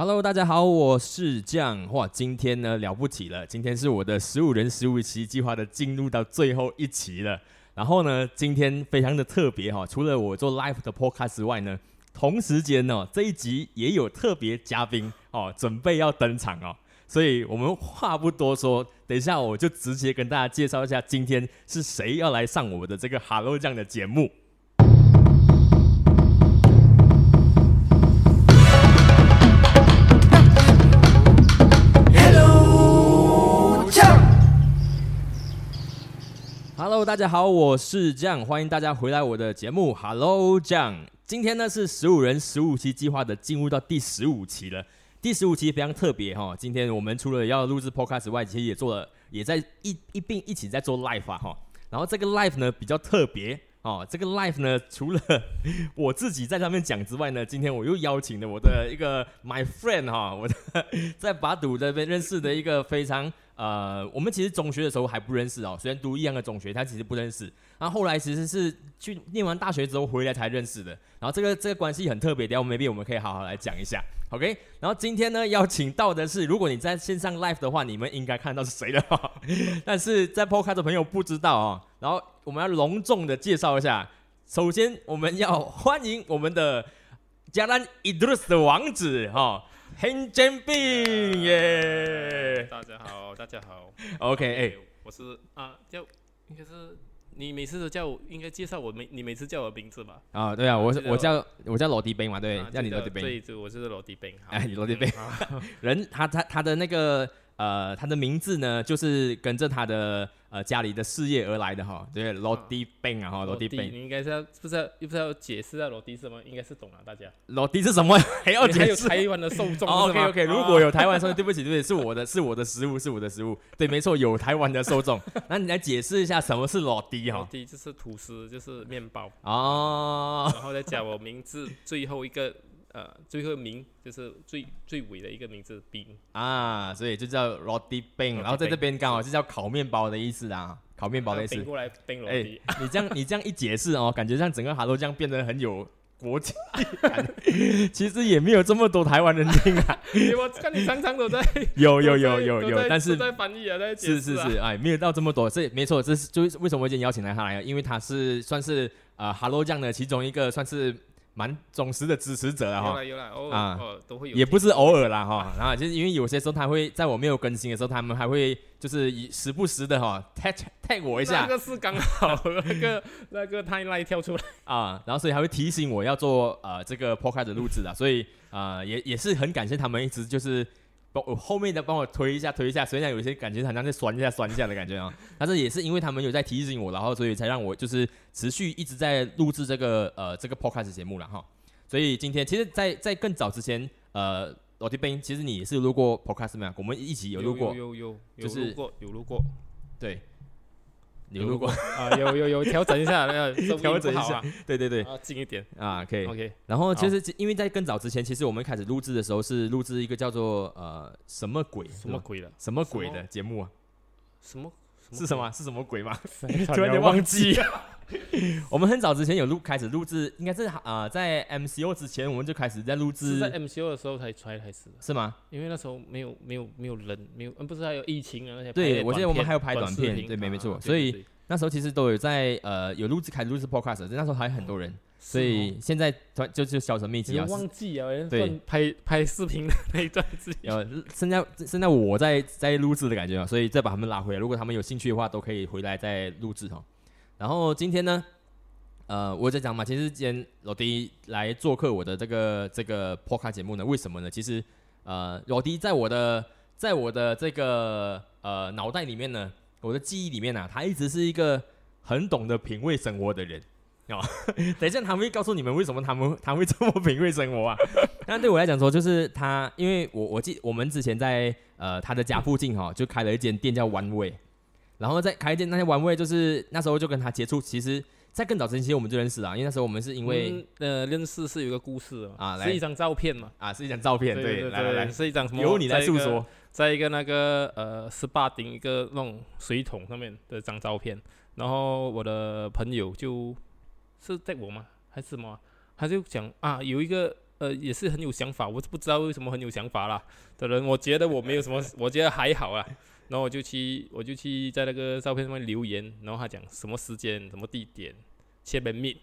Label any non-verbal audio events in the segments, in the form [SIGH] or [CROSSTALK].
Hello，大家好，我是酱。哇，今天呢了不起了，今天是我的十五人十五期计划的进入到最后一期了。然后呢，今天非常的特别哈，除了我做 live 的 podcast 之外呢，同时间呢这一集也有特别嘉宾哦，准备要登场哦。所以我们话不多说，等一下我就直接跟大家介绍一下，今天是谁要来上我的这个 Hello 酱的节目。Hello，大家好，我是酱，欢迎大家回来我的节目 Hello 酱。今天呢是十五人十五期计划的进入到第十五期了。第十五期非常特别哈，今天我们除了要录制 Podcast 外，其实也做了，也在一一并一起在做 Live 哈。然后这个 Live 呢比较特别哦，这个 Live 呢除了 [LAUGHS] 我自己在上面讲之外呢，今天我又邀请了我的一个 My Friend 哈，我的 [LAUGHS] 在巴堵这边认识的一个非常。呃，我们其实中学的时候还不认识哦，虽然读一样的中学，他其实不认识。然后后来其实是去念完大学之后回来才认识的。然后这个这个关系很特别，等下我们 maybe 我们可以好好来讲一下，OK？然后今天呢邀请到的是，如果你在线上 live 的话，你们应该看到是谁了。[LAUGHS] 但是在 podcast 的朋友不知道啊。然后我们要隆重的介绍一下，首先我们要欢迎我们的加兰伊杜斯的王子哈。很煎饼耶！大家好，大家好。OK，哎，我是啊，叫应该是你每次都叫我，应该介绍我每你每次叫我名字吧？啊，对啊，我是我叫我叫罗迪兵嘛，对，叫你罗迪兵。对，我是罗迪兵。哎，罗迪兵，[LAUGHS] 人他他他的那个呃，他的名字呢，就是跟着他的。呃，家里的事业而来的哈，对，落地兵啊哈，落地兵，你应该是要不是要又不是要解释下落地是什么？应该是懂了，大家。落地是什么？[LAUGHS] 还要解释？台湾的受众。OK OK，如果有台湾受众，对不起对不起，是我的 [LAUGHS] 是我的食物是我的食物，对，没错，有台湾的受众。[LAUGHS] 那你来解释一下什么是落地哈？落地就是吐司，就是面包哦，然后再加我名字最后一个。呃，最后名就是最最尾的一个名字冰啊，所以就叫 roti bing，然后在这边刚好是叫烤面包的意思啊，烤面包的意思。过来冰哎，你这样你这样一解释哦，感觉像整个哈罗酱变得很有国际感。其实也没有这么多台湾人听啊。我看你常常都在 [LAUGHS] 有有有有有，但是在翻译啊，在是是是，哎，没有到这么多，这没错，这是就是为什么我今天邀请来他来，因为他是算是呃哈喽酱的其中一个算是。蛮忠实的支持者了哈，有啦有啦，啊，都会有，也不是偶尔啦哈，[LAUGHS] 然后就是因为有些时候他会在我没有更新的时候，他们还会就是以时不时的哈 tag tag 我一下，那个是刚好那个 [LAUGHS] 那个 timeline 跳出来。啊，然后所以还会提醒我要做呃这个 podcast 的录制啊，所以啊也也是很感谢他们一直就是。帮我后面的帮我推一下推一下，虽然有些感觉好像在酸一下酸一下的感觉啊，[LAUGHS] 但是也是因为他们有在提醒我，然后所以才让我就是持续一直在录制这个呃这个 podcast 节目了哈。所以今天其实，在在更早之前，呃，老弟兵，其实你也是录过 podcast 吗？我们一起有录过，有有有有录过，有录过，对。有录过啊，有有有调整一下，[LAUGHS] 那个调整一下，对对对，近一点。啊，可以。OK。然后其实因为在更早之前，其实我们开始录制的时候是录制一个叫做呃什么鬼？什么鬼的什么鬼的节目啊？什么？是什么？是什么鬼吗？[LAUGHS] [LAUGHS] 突然间忘记。[LAUGHS] 我们很早之前有录开始录制，应该是啊在 MCO 之前我们就开始在录制，在 MCO 的时候才才开始，是吗？因为那时候没有没有没有人，没有嗯不是还有疫情啊那些。对，我记得我们还有拍短片，对，没没错，所以。那时候其实都有在呃有录制开录制 podcast，那时候还很多人，所以现在就就销声匿迹啊。忘记啊，对，拍拍视频的那一段子。呃，现在现在我在在录制的感觉啊，所以再把他们拉回来。如果他们有兴趣的话，都可以回来再录制哈。然后今天呢，呃，我在讲嘛，其实今天老弟来做客我的这个这个 podcast 节目呢，为什么呢？其实呃，老弟在我的在我的这个呃脑袋里面呢。我的记忆里面呢，他一直是一个很懂得品味生活的人哦。[LAUGHS] 等一下他会告诉你们为什么他们他会这么品味生活啊？[LAUGHS] 但对我来讲说，就是他，因为我我记我们之前在呃他的家附近哈，就开了一间店叫玩味，然后在开一间那些玩味，就是那时候就跟他接触。其实，在更早之前我们就认识了，因为那时候我们是因为呃认识是有一个故事啊，是一张照片嘛啊，是一张照片，对，来来来，是一张什么？由你来诉说。在一个那个呃十八顶一个那种水桶上面的张照片，然后我的朋友就是在我吗还是什么？他就讲啊有一个呃也是很有想法，我是不知道为什么很有想法啦的人，我觉得我没有什么，我觉得还好啊。然后我就去，我就去在那个照片上面留言，然后他讲什么时间、什么地点，切边面，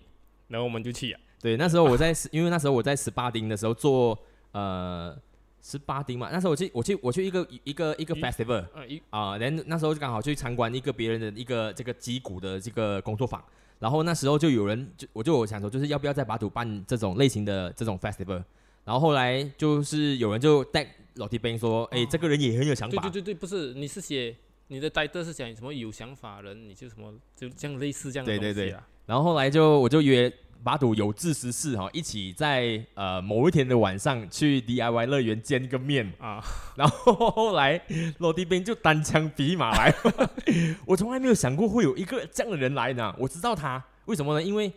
然后我们就去啊。对，那时候我在，因为那时候我在十八丁的时候做呃十八丁嘛，那时候我去我去我去一个一个一个 festival 啊，然后那时候就刚好去参观一个别人的一个这个击鼓的这个工作坊，然后那时候就有人就我就我想说，就是要不要在巴图办这种类型的这种 festival，然后后来就是有人就带。老弟兵说：“哎，这个人也很有想法。”对对对对，不是，你是写你的呆的是讲什么有想法人，你就什么就这样类似这样的东西啊。然后后来就我就约巴赌有志十四哈，一起在呃某一天的晚上去 DIY 乐园见个面啊。然后后来老弟兵就单枪匹马来，[LAUGHS] 我从来没有想过会有一个这样的人来呢。我知道他为什么呢？因为。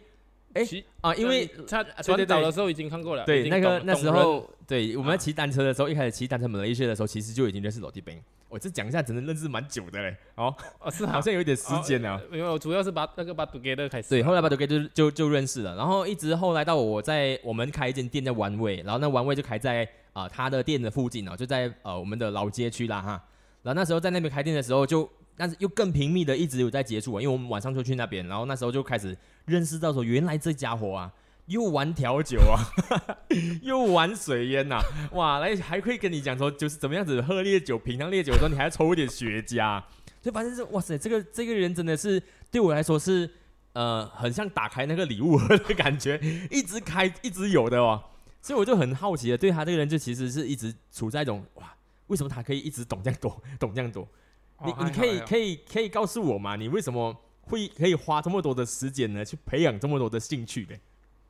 哎啊，因为他转早的时候已经看过了。对，那个那时候，对我们在骑单车的时候，一开始骑单车门了一些的时候，其实就已经认识罗迪兵。我这讲一下，真的认识蛮久的嘞。哦，哦是，好像有一点时间呢。因为我主要是把那个把杜给的开始。对，后来把杜给就就就认识了，然后一直后来到我在我们开一间店在玩味，然后那玩味就开在啊他的店的附近哦，就在呃我们的老街区啦哈。然后那时候在那边开店的时候就。但是又更频密的一直有在接触啊，因为我们晚上就去那边，然后那时候就开始认识到说，原来这家伙啊，又玩调酒啊，[LAUGHS] 又玩水烟呐，哇，来还会跟你讲说，就是怎么样子喝烈酒，品尝烈酒的时候，你还要抽一点雪茄，就反正是哇塞，这个这个人真的是对我来说是呃，很像打开那个礼物盒的感觉，[LAUGHS] 一直开一直有的哦，所以我就很好奇的，对他这个人就其实是一直处在一种哇，为什么他可以一直懂这样多，懂这样多？你你可以可以可以告诉我吗？你为什么会可以花这么多的时间呢？去培养这么多的兴趣呢？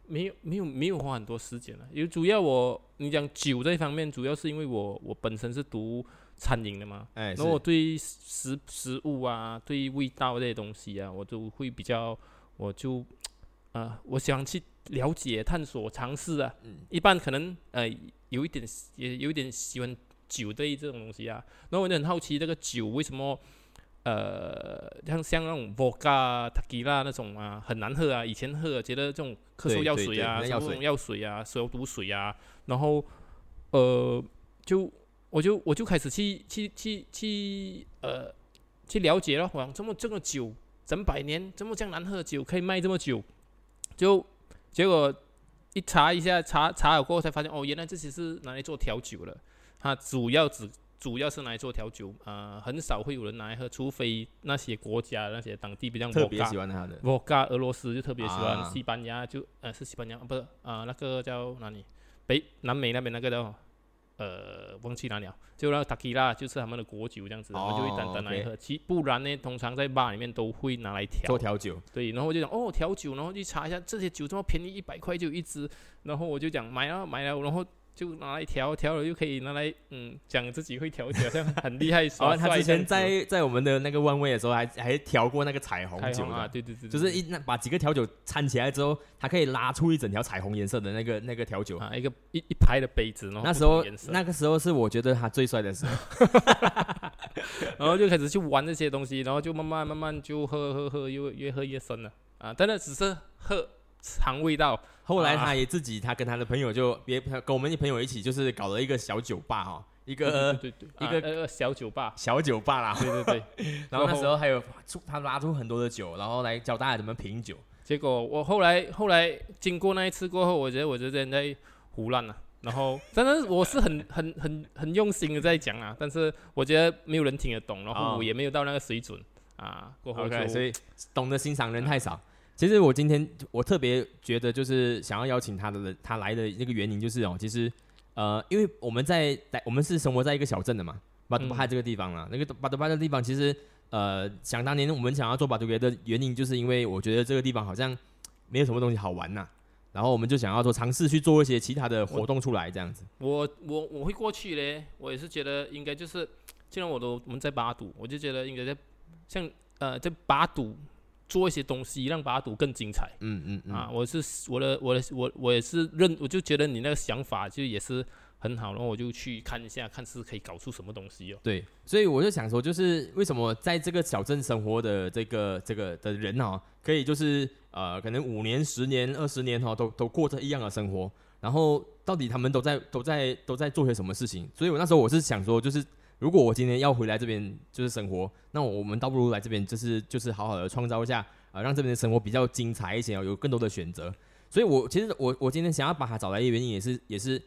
没有没有没有花很多时间了，因为主要我你讲酒这一方面，主要是因为我我本身是读餐饮的嘛，哎，然后我对食食物啊，对味道这些东西啊，我都会比较，我就啊，我想去了解、探索、尝试啊。嗯，一般可能呃有一点也有一点喜欢。酒对这种东西啊，然后我就很好奇，这个酒为什么，呃，像像那种 vodka、tequila 那种啊，很难喝啊。以前喝觉得这种咳嗽药水啊，什么这种药水啊，消毒水啊，然后呃，就我就我就开始去去去去呃去了解了，哇，这么这个酒整百年，这么这样难喝的酒可以卖这么久，就结果一查一下，查查了过后才发现，哦，原来这些是拿来做调酒的。它主要只主要是拿来做调酒，呃，很少会有人拿来喝，除非那些国家那些当地比较特别喜欢它的。沃嘎俄罗斯就特别喜欢，西班牙就呃是西班牙，不是啊那个叫哪里？北南美那边那个叫呃忘记哪里了，就那个塔基拉就是他们的国酒这样子，我们就会单单来喝。其不然呢，通常在吧里面都会拿来调做调酒。对，然后我就讲哦调酒，然后去查一下这些酒这么便宜，一百块就一支，然后我就讲买了买了，然后。就拿来调调了，又可以拿来嗯，讲自己会调酒，好像很厉害。[LAUGHS] 然后他之前在在我们的那个万威的时候，还还调过那个彩虹酒啊，对对对，就是一那把几个调酒掺起来之后，它可以拉出一整条彩虹颜色的那个那个调酒啊，一个一一排的杯子。那时候那个时候是我觉得他最帅的时候，[LAUGHS] 然后就开始去玩这些东西，然后就慢慢慢慢就喝喝喝，又越喝越深了啊！但是只是喝。尝味道，后来他也自己，他跟他的朋友就别跟我们的朋友一起，就是搞了一个小酒吧哈，一个对对一个小酒吧，小酒吧啦，对对对。[LAUGHS] 然后那时候还有出他拉出很多的酒，然后来教大家怎么品酒。结果我后来后来经过那一次过后，我觉得我这人在胡乱了。然后真的我是很 [LAUGHS] 很很很用心的在讲啊，但是我觉得没有人听得懂，然后我也没有到那个水准啊。过后所以懂得欣赏人太少。其实我今天我特别觉得就是想要邀请他的人，他来的那个原因就是哦，其实呃，因为我们在在我们是生活在一个小镇的嘛，巴杜派这个地方啊，那个巴杜派的地方其实呃，想当年我们想要做巴杜派的原因，就是因为我觉得这个地方好像没有什么东西好玩呐，然后我们就想要说尝试去做一些其他的活动出来这样子。我我我会过去嘞，我也是觉得应该就是，既然我都我们在巴堵，我就觉得应该在像呃在巴堵。做一些东西让把赌更精彩。嗯嗯啊，我是我的我的我我也是认，我就觉得你那个想法就也是很好，然后我就去看一下，看是可以搞出什么东西哦。对，所以我就想说，就是为什么在这个小镇生活的这个这个的人哦，可以就是呃，可能五年、十年、二十年哈，都都过着一样的生活，然后到底他们都在都在都在做些什么事情？所以我那时候我是想说，就是如果我今天要回来这边就是生活，那我们倒不如来这边就是就是好好的创造一下啊，让这边的生活比较精彩一些哦，有更多的选择。所以我其实我我今天想要把他找来的原因也是也是，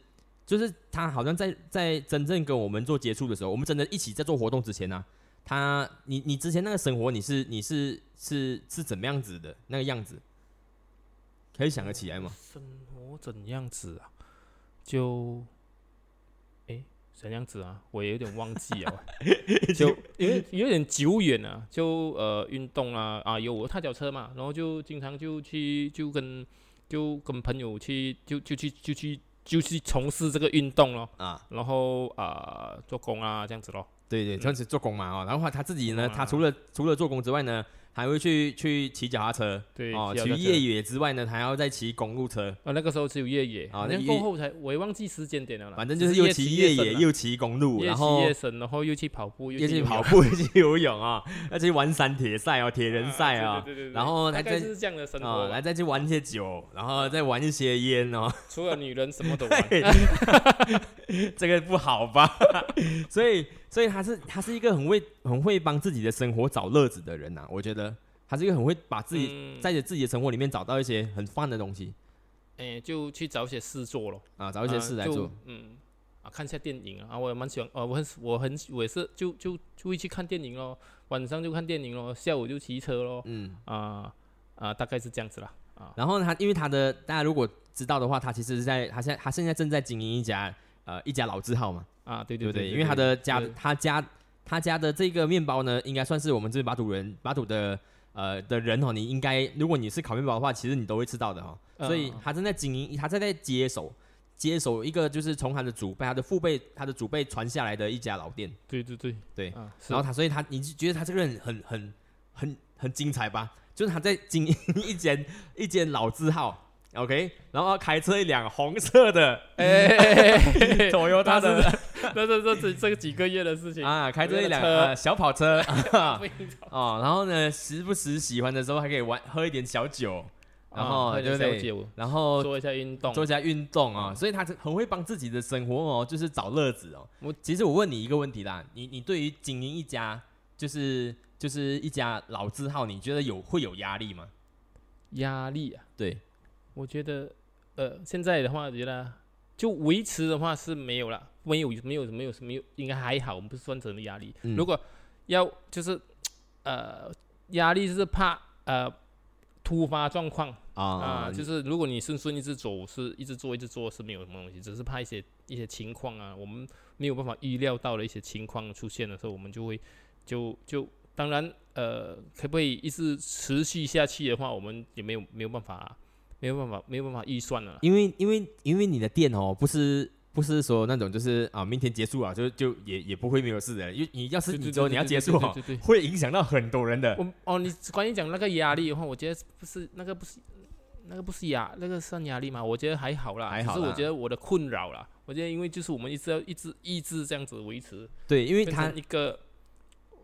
就是他好像在在真正跟我们做接触的时候，我们真的一起在做活动之前呢，他你你之前那个生活你是你是是是怎么样子的那个样子，可以想得起来吗？生活怎样子啊？就，哎，怎样子啊？我也有点忘记啊，[LAUGHS] 就因为有点久远了，就呃运动啊啊有我踏脚车嘛，然后就经常就去就跟。就跟朋友去，就就去就去就去从事这个运动咯啊，然后啊做工啊这样子咯。对对，这样子做工嘛哦，然后他自己呢，他除了除了做工之外呢。还会去去骑脚踏车，对哦，骑越野之外呢，还要再骑公路车。啊，那个时候只有越野。啊，那过后才我也忘记时间点了。反正就是又骑越野又骑公路，然后越深，然后又去跑步，又去跑步，又去游泳啊，[LAUGHS] 要去玩山铁赛哦，铁人赛啊，对对对，然后还再是这样的生活，来再去玩一些酒，然后再玩一些烟哦。除了女人什么都玩，[LAUGHS] [LAUGHS] 这个不好吧？所以所以他是他是一个很会很会帮自己的生活找乐子的人呐，我觉得。他是一个很会把自己在自己的生活里面找到一些很放的东西，哎，就去找一些事做咯，啊，找一些事来做，嗯，啊，看一下电影啊，我也蛮喜欢，哦，我很我很我也是就就就会去看电影咯，晚上就看电影咯，下午就骑车咯，嗯，啊啊，大概是这样子啦，啊，然后他因为他的大家如果知道的话，他其实是在他现在他现在正在经营一家呃一家老字号嘛，啊，对对对，因为他的家他家他家的这个面包呢，应该算是我们这边巴土人巴土的。呃的人哦，你应该如果你是烤面包的话，其实你都会吃到的哈。所以他正在经营，他正在接手接手一个就是从他的祖辈、他的父辈、他的祖辈传下来的一家老店。对对对对。然后他，所以他，你就觉得他这个人很很很很精彩吧？就是他在经营 [LAUGHS] 一间一间老字号。OK，然后开车一辆红色的，哎，左右他的，[LAUGHS] 那这这这这几个月的事情。啊，开这一辆小跑车，[LAUGHS] [LAUGHS] 哦，然后呢，时不时喜欢的时候还可以玩喝一点小酒，然后对不对？然后做一下运动，做一下运动啊，所以他很会帮自己的生活哦，就是找乐子哦。我其实我问你一个问题啦，你你对于经营一家就是就是一家老字号，你觉得有会有压力吗？压力啊，对。我觉得，呃，现在的话，觉得就维持的话是没有了，没有没有没有没有，应该还好，我们不是算什么压力。如果要就是，呃，压力是怕呃突发状况啊，就是如果你顺顺一直走，是一直做一直做是没有什么东西，只是怕一些一些情况啊，我们没有办法预料到的一些情况出现的时候，我们就会就就当然呃，可不可以一直持续下去的话，我们也没有没有办法。没有办法，没有办法预算了。因为因为因为你的店哦，不是不是说那种就是啊，明天结束啊，就就也也不会没有事的。因为你要是你说你要结束哈，会影响到很多人的。我哦，你关于讲那个压力的话，我觉得不是那个不是那个不是压那个算压力嘛？我觉得还好啦，还好。是我觉得我的困扰啦，我觉得因为就是我们一直要一直一直这样子维持。对，因为他一个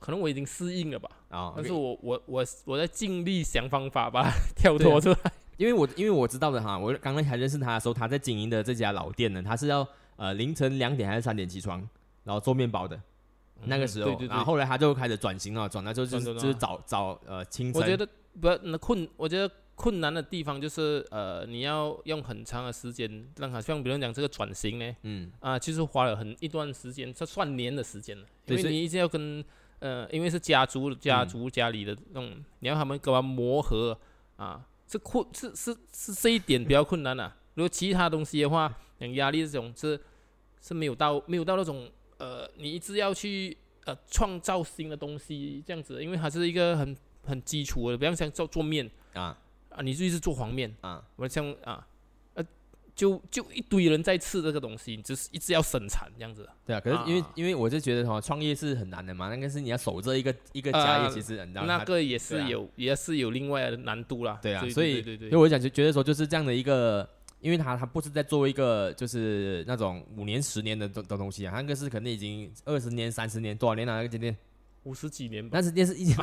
可能我已经适应了吧啊，但是我我我我在尽力想方法把它跳脱出来。因为我因为我知道的哈，我刚刚才认识他的时候，他在经营的这家老店呢，他是要呃凌晨两点还是三点起床，然后做面包的。那个时候，然后后来他就开始转型了，转到就是就是找找呃清晨。我觉得不那困，我觉得困难的地方就是呃你要用很长的时间让他像比如讲这个转型呢，嗯啊，其实花了很一段时间，这算年的时间了，因为你一定要跟呃因为是家族家族家里的那种，你要他们跟他磨合啊。是困是是是这一点比较困难呐。如果其他东西的话，像压力这种是是没有到没有到那种呃，你一直要去呃创造新的东西这样子，因为它是一个很很基础的，比方像做做面啊啊，你就一直做黄面啊，我像啊。就就一堆人在吃这个东西，就是一直要生产这样子。对啊，可是因为因为我就觉得哈，创业是很难的嘛，那个是你要守着一个一个家业，其实你知道那个也是有也是有另外的难度啦。对啊，所以所以我讲就觉得说就是这样的一个，因为他他不是在做一个就是那种五年十年的的的东西啊，那个是肯定已经二十年三十年多少年了那个今天？五十几年，但是电视一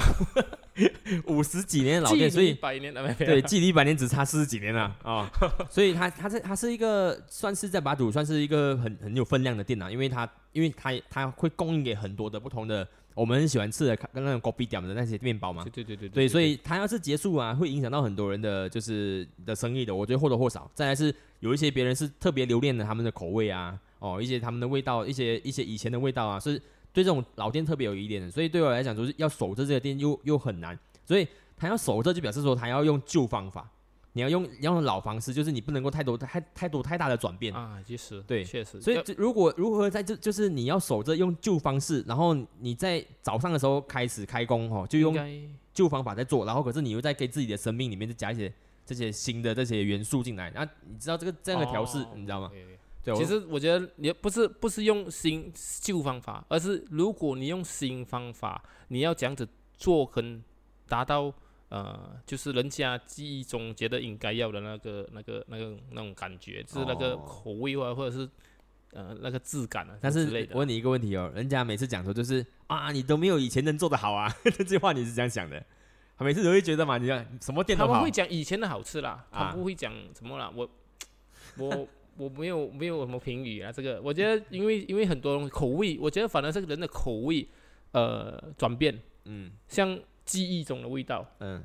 [LAUGHS] 五十几年老店，所以百年对，距离百年只差四十几年了啊。[LAUGHS] 所以它它是它是一个算是在巴堵算是一个很很有分量的店啊，因为它因为它它会供应给很多的不同的我们很喜欢吃的跟那种 coffee 点的那些面包嘛。对对对对，所以它要是结束啊，会影响到很多人的就是的生意的。我觉得或多或少。再来是有一些别人是特别留恋的他们的口味啊，哦，一些他们的味道，一些一些以前的味道啊是。对这种老店特别有疑点的，所以对我来讲，就是要守着这个店又又很难，所以他要守着，就表示说他要用旧方法，你要用要用老方式，就是你不能够太多太太多太大的转变啊。其实对，确实。所以如果如何在这就是你要守着用旧方式，然后你在早上的时候开始开工哦，就用旧方法在做，然后可是你又在给自己的生命里面再加一些这些新的这些元素进来，那你知道这个这样的调试，你知道吗？其实我觉得你不是不是用新旧方法，而是如果你用新方法，你要这样子做，跟达到呃，就是人家记忆中觉得应该要的那个那个那个那种感觉，就是那个口味啊，或者是呃那个质感啊。但是我问你一个问题哦，人家每次讲说就是啊，你都没有以前能做的好啊，[LAUGHS] 这句话你是这样想的？他每次都会觉得嘛，你看什么店他们会讲以前的好吃啦，他不会讲什么啦，我我。我没有没有什么评语啊，这个我觉得，因为因为很多口味，我觉得反而是人的口味，呃，转变，嗯，像记忆中的味道，嗯，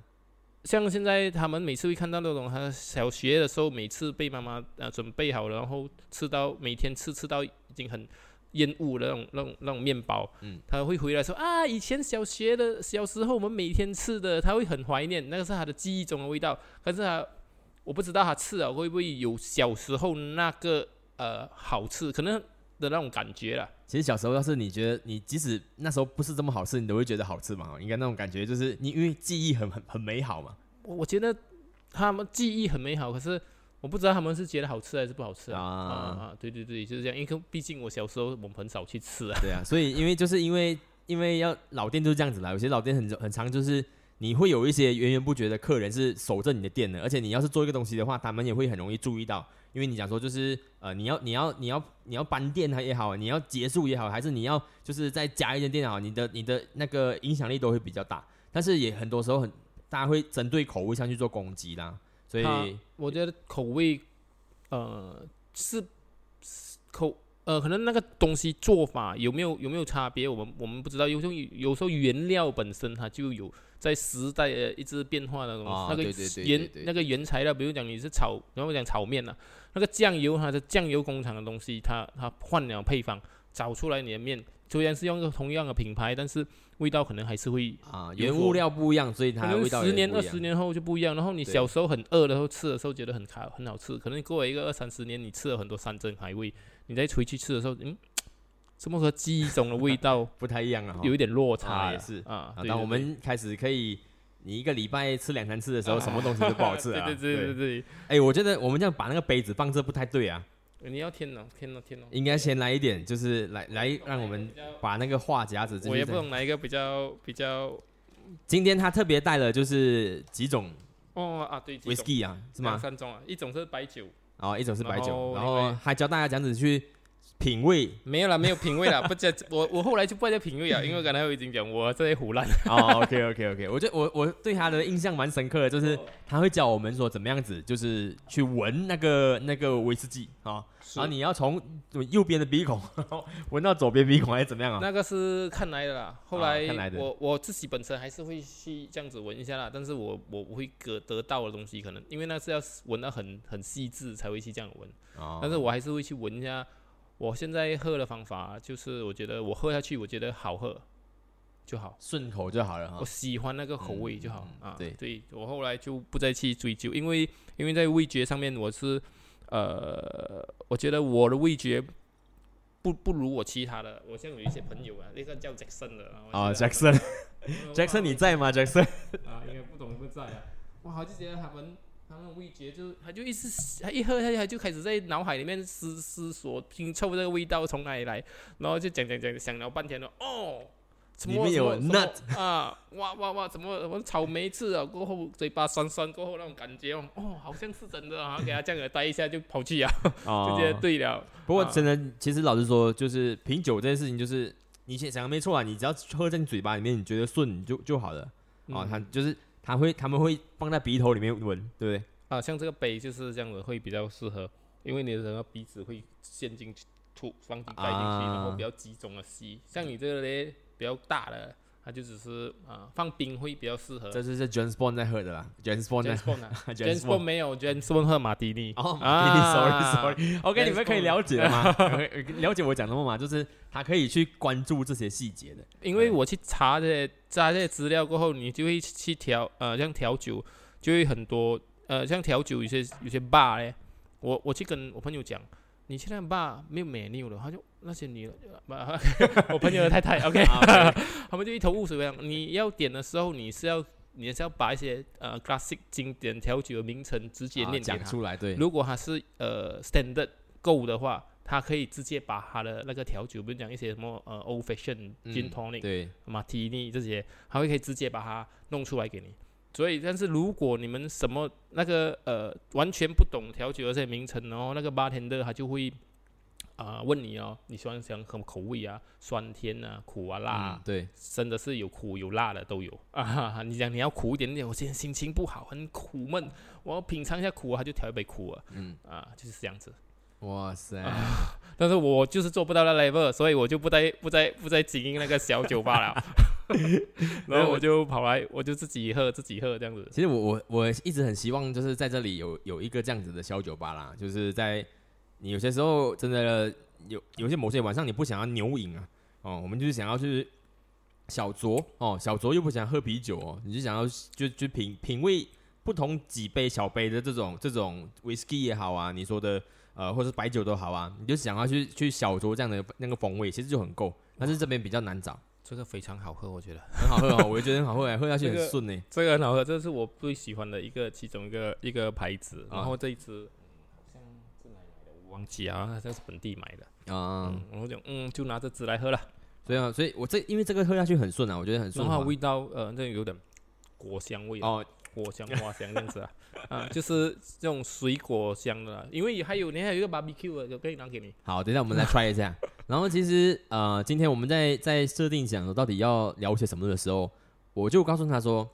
像现在他们每次会看到那种他小学的时候，每次被妈妈呃准备好，然后吃到每天吃吃到已经很厌恶的那种那种那种面包，嗯，他会回来说啊，以前小学的小时候我们每天吃的，他会很怀念，那个是他的记忆中的味道，可是他。我不知道他吃了会不会有小时候那个呃好吃，可能的那种感觉了。其实小时候要是你觉得你即使那时候不是这么好吃，你都会觉得好吃嘛？应该那种感觉就是你因为记忆很很很美好嘛。我我觉得他们记忆很美好，可是我不知道他们是觉得好吃还是不好吃啊啊啊！对对对，就是这样。因为毕竟我小时候我们很少去吃啊。对啊，所以因为就是因为因为要老店就是这样子啦，有些老店很很长就是。你会有一些源源不绝的客人是守着你的店的，而且你要是做一个东西的话，他们也会很容易注意到，因为你讲说就是呃，你要你要你要你要搬店它也好，你要结束也好，还是你要就是再加一间店也好，你的你的那个影响力都会比较大。但是也很多时候很大家会针对口味上去做攻击啦，所以我觉得口味呃是口呃可能那个东西做法有没有有没有差别，我们我们不知道，有时候有时候原料本身它就有。在时代呃一直变化的东西，那个原那个原材料，比如讲你是炒，然后讲炒面啊，那个酱油它的酱油工厂的东西，它它换了配方，找出来你的面，虽然是用个同样的品牌，但是味道可能还是会啊，原物料不一样，所以它味道十年二十年后就不一样。然后你小时候很饿的时候吃的时候觉得很好很好吃，可能过了一个二三十年，你吃了很多山珍海味，你再回去吃的时候，嗯。怎么和记忆中的味道不太一样啊？[LAUGHS] 有一点落差也是啊。当我们开始可以，你一个礼拜吃两三次的时候，什么东西都不好吃啊？[LAUGHS] 对对对对对。哎，我觉得我们这样把那个杯子放这不太对啊。你要添哦，添哦，添哦。应该先来一点，就是来来让我们把那个话夹子。我也不懂哪一个比较比较。今天他特别带了就是几种哦啊对，whisky 啊是吗？三种啊，一种是白酒，哦一种是白酒，然后还教大家这样子去。品味。没有了，没有品味了，[LAUGHS] 不叫我我后来就不叫品味啊，因为刚才我已经讲我这些胡乱。哦，OK OK OK，我觉得我我对他的印象蛮深刻的，就是他会教我们说怎么样子，就是去闻那个那个威士忌啊，然后你要从右边的鼻孔 [LAUGHS] 闻到左边鼻孔还是怎么样啊？那个是看来的啦，后来我我自己本身还是会去这样子闻一下啦，但是我我不会得得到的东西可能因为那是要闻到很很细致才会去这样闻，但是我还是会去闻一下。我现在喝的方法就是，我觉得我喝下去，我觉得好喝就好，顺口就好了。我喜欢那个口味就好啊。对，对我后来就不再去追究，因为因为在味觉上面，我是呃，我觉得我的味觉不不如我其他的。我像有一些朋友啊，那个叫 Jackson 的啊，Jackson，Jackson [LAUGHS] 你在吗？Jackson 啊，应该不懂不在啊。我好像觉得他们。他那味觉就，他就一直，他一喝下去，他就开始在脑海里面思思索拼凑这个味道从哪里来，然后就讲讲讲，想了半天了，哦，里面有 nut 啊，哇哇哇，怎么什么草莓吃了过后嘴巴酸酸过后那种感觉哦，哦，好像是真的啊，给他这样待一下就跑去啊，[LAUGHS] 就觉得对了。不过真的，其实老实说，就是品酒这件事情，就是你想想没错啊，你只要喝在你嘴巴里面，你觉得顺就就好了。啊，他就是他会他们会放在鼻头里面闻，对不对？啊，像这个杯就是这样子，会比较适合，因为你的整个鼻子会陷进去，吐放进带进去，然后比较集中的吸。像你这个嘞，比较大的。它就只是啊，放冰会比较适合。这是是 James Bond 在喝的啦，James Bond。James Bond [LAUGHS] 没有，James Bond 喝马蒂尼。哦，马蒂尼，sorry sorry。[LAUGHS] OK，你们可以了解吗？[LAUGHS] 了解我讲的吗？就是他可以去关注这些细节的。因为我去查这些查这些资料过后，你就会去调呃，像调酒就会很多呃，像调酒有些有些 bar 嘞，我我去跟我朋友讲。你现在爸没有美妞了，他就那些女，[LAUGHS] 我朋友的太太，[LAUGHS] OK，[LAUGHS] 他们就一头雾水一样。你要点的时候，你是要你是要把一些呃 classic 经典调酒的名称直接念讲出来，对。如果他是呃 standard 够的话，他可以直接把他的那个调酒，比如讲一些什么呃 old fashion gin tonic，对，martini 这些，他会可以直接把它弄出来给你。所以，但是如果你们什么那个呃完全不懂调酒的这些名称，然后那个八天的他就会啊问你哦，你喜欢什么口味啊？酸甜啊，苦啊，辣？对，真的是有苦有辣的都有啊。[LAUGHS] 你讲你要苦一点点，我现在心情不好，很苦闷，我要品尝一下苦，他就调一杯苦啊。嗯啊，就是这样子。哇塞！[LAUGHS] 但是我就是做不到那 level，所以我就不再不再不再经营那个小酒吧了。[LAUGHS] 然后我就跑来，我就自己喝，自己喝这样子。其实我我我一直很希望，就是在这里有有一个这样子的小酒吧啦。就是在你有些时候真的有有些某些晚上你不想要牛饮啊，哦，我们就是想要去小酌哦，小酌又不想喝啤酒哦，你就想要就就品品味不同几杯小杯的这种这种 whisky 也好啊，你说的呃或者白酒都好啊，你就想要去去小酌这样的那个风味，其实就很够。但是这边比较难找。这个非常好喝，我觉得很好喝哦，[LAUGHS] 我也觉得很好喝，喝下去很顺呢。这个很好喝，这是我最喜欢的一个其中一个一个牌子。然后这一支我忘记啊，这是本地买的啊。我就嗯，就拿这支来喝了。对啊，所以我这因为这个喝下去很顺啊，我觉得很顺。然后味道呃，那有点果香味哦。果香花香这样子啊，[LAUGHS] 啊，就是这种水果香的，因为还有你还有一个 barbecue 的，可以拿给你。好，等一下我们来 try 一下。[LAUGHS] 然后其实呃，今天我们在在设定讲到底要聊些什么的时候，我就告诉他说，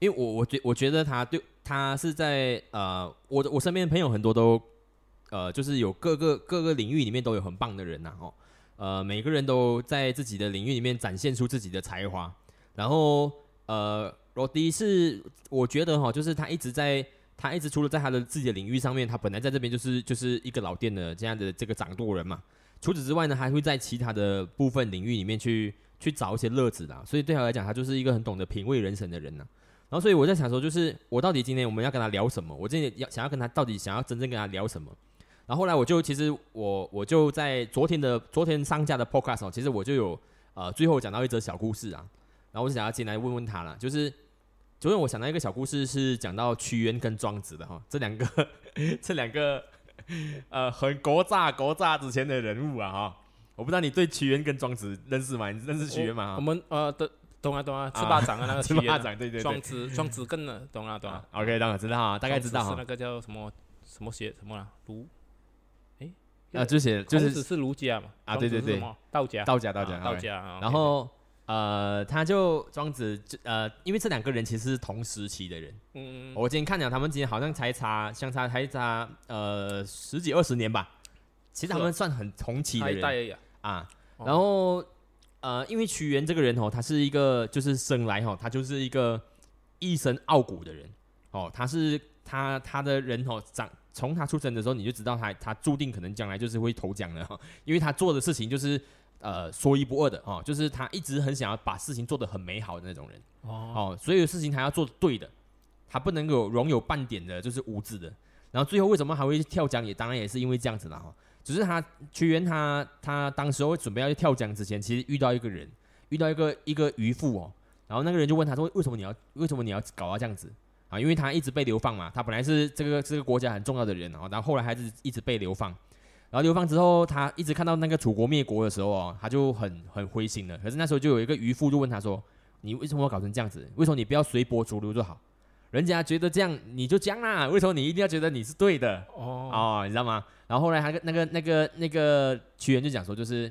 因为我我觉我觉得他对他是在呃，我的我身边的朋友很多都呃，就是有各个各个领域里面都有很棒的人呐，哦，呃，每个人都在自己的领域里面展现出自己的才华，然后呃。罗迪是，我觉得哈，就是他一直在，他一直除了在他的自己的领域上面，他本来在这边就是就是一个老店的这样的这个掌舵人嘛。除此之外呢，还会在其他的部分领域里面去去找一些乐子的。所以对他来讲，他就是一个很懂得品味人生的人呢。然后，所以我在想说，就是我到底今天我们要跟他聊什么？我今天要想要跟他到底想要真正跟他聊什么？然后后来我就其实我我就在昨天的昨天上架的 podcast 哦，其实我就有呃最后讲到一则小故事啊。然后我就想要进来问问他了，就是。昨天我想到一个小故事，是讲到屈原跟庄子的哈，这两个 [LAUGHS] 这两个呃很国炸国炸之前的人物啊哈，我不知道你对屈原跟庄子认识吗？你认识屈原吗？我们呃懂懂啊懂啊，吃巴掌啊那个 [LAUGHS] 吃巴掌对对对，庄子庄子更了懂啊懂啊，OK 当然知道哈，大概知道哈，是那个叫什么什么学什么了儒，哎啊就写就是是儒家嘛啊对对对，道家道家道家道家，然后。呃，他就庄子，就呃，因为这两个人其实是同时期的人。嗯我今天看讲，他们今天好像才差相差才差呃十几二十年吧。其实他们算很同期的人啊。然后呃，因为屈原这个人哦，他是一个就是生来哈，他就是一个一身傲骨的人哦。他是他他的人哦，长从他出生的时候你就知道他他注定可能将来就是会投奖的哈，因为他做的事情就是。呃，说一不二的哦，就是他一直很想要把事情做得很美好的那种人哦，所有事情他要做对的，他不能够容有半点的就是无知的。然后最后为什么还会跳江？也当然也是因为这样子的哈。只是他屈原他他当时候准备要去跳江之前，其实遇到一个人，遇到一个一个渔夫哦，然后那个人就问他说：“为什么你要为什么你要搞到这样子啊？”因为他一直被流放嘛，他本来是这个这个国家很重要的人哦，然后后来还是一直被流放。然后流放之后，他一直看到那个楚国灭国的时候哦，他就很很灰心了。可是那时候就有一个渔夫就问他说：“你为什么要搞成这样子？为什么你不要随波逐流就好？人家觉得这样你就样啦，为什么你一定要觉得你是对的？哦哦，你知道吗？然后后来他那个那个那个屈原就讲说，就是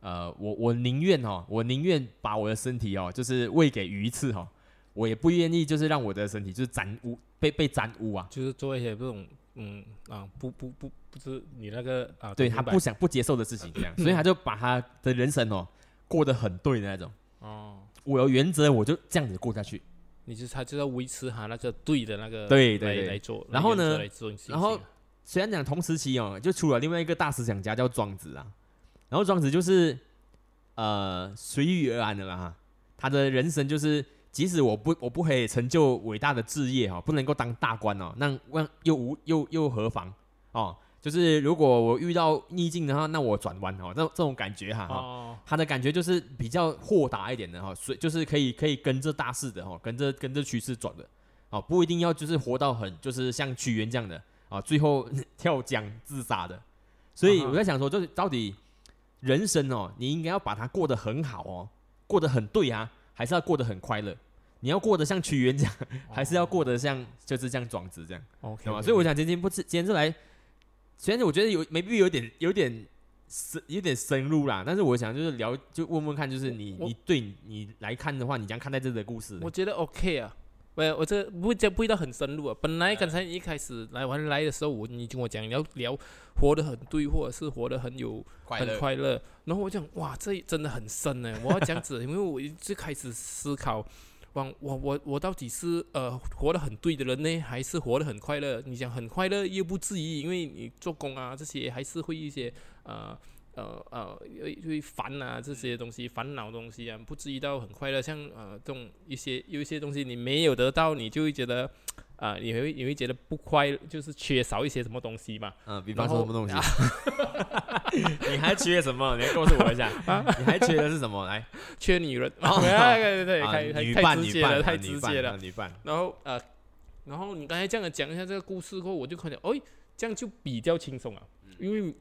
呃，我我宁愿哦，我宁愿把我的身体哦，就是喂给鱼刺哈，我也不愿意就是让我的身体就是沾污被被沾污啊，就是做一些这种嗯啊不不不不是你那个啊，对他不想不接受的事情这样，[LAUGHS] 所以他就把他的人生哦过得很对的那种。哦，我有原则我就这样子过下去，你就他就要维持他那个对的那个对对来做，然后呢，然后虽然讲同时期哦，就出了另外一个大思想家叫庄子啊，然后庄子就是呃随遇而安的啦，他的人生就是。即使我不我不可以成就伟大的志业哈，不能够当大官哦，那万又无又又何妨哦？就是如果我遇到逆境的话，那我转弯哦，这这种感觉哈，哦，他的感觉就是比较豁达一点的哈，所以就是可以可以跟着大势的哈，跟着跟着趋势转的哦，不一定要就是活到很就是像屈原这样的啊，最后 [LAUGHS] 跳江自杀的。所以我在想说，就是到底人生哦，你应该要把它过得很好哦，过得很对啊。还是要过得很快乐，你要过得像屈原这样，还是要过得像就是这样庄子这样，OK 吗？所以我想今天不是今天是来，虽然我觉得有没必有点有点深有点深入啦，但是我想就是聊就问问看，就是你你对你来看的话，你将看待这个故事？我觉得 OK 啊。没有，我这不讲不会到很深入啊。本来刚才一开始来玩来的时候，我你跟我讲你要聊活得很对，或者是活得很有很快乐。然后我讲哇，这真的很深呢。我要这样子，因为我一直开始思考，往我我我到底是呃活得很对的人呢，还是活得很快乐？你讲很快乐又不至于，因为你做工啊这些还是会一些呃。呃呃，会会烦啊这些东西，烦恼东西啊，不至于到很快乐。像呃这种一些有一些东西你没有得到，你就会觉得啊，你会你会觉得不快，就是缺少一些什么东西嘛。嗯，比方说什么东西？[LAUGHS] 你还缺什么？你告诉我一下。[LAUGHS] 啊你还缺的是什么？来，缺女人。对对 [LAUGHS] 对，太太直接了，太直接了。女伴。然后呃，然后你刚才这样讲一下这个故事后，我就看见，哎，这样就比较轻松啊，因为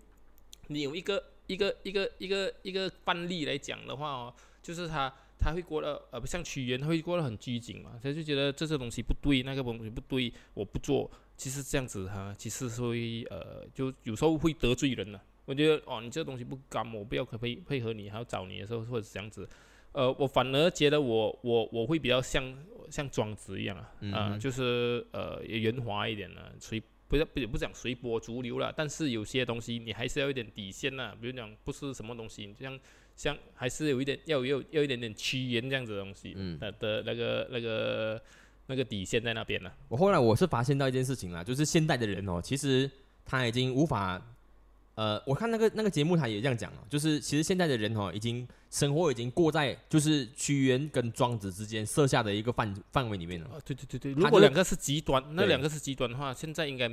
你有一个。一个一个一个一个范例来讲的话哦，就是他他会过得呃不像屈原，他会过得很拘谨嘛，他就觉得这些东西不对，那个东西不对，我不做。其实这样子哈，其实会呃就有时候会得罪人了。我觉得哦，你这个东西不干，我不要可配配合你，还要找你的时候或者是这样子。呃，我反而觉得我我我会比较像像庄子一样啊，啊，就是呃圆滑一点的，所以。不是不不讲随波逐流了，但是有些东西你还是要一点底线呐。比如讲不是什么东西，像像还是有一点要要要一点点屈原这样子的东西，嗯，的的那个那个那个底线在那边呢。我后来我是发现到一件事情啦，就是现代的人哦，其实他已经无法。呃，我看那个那个节目，他也这样讲了，就是其实现在的人哦，已经生活已经过在就是屈原跟庄子之间设下的一个范范围里面了。啊，对对对对，如果两个是极端，那两个是极端的话，现在应该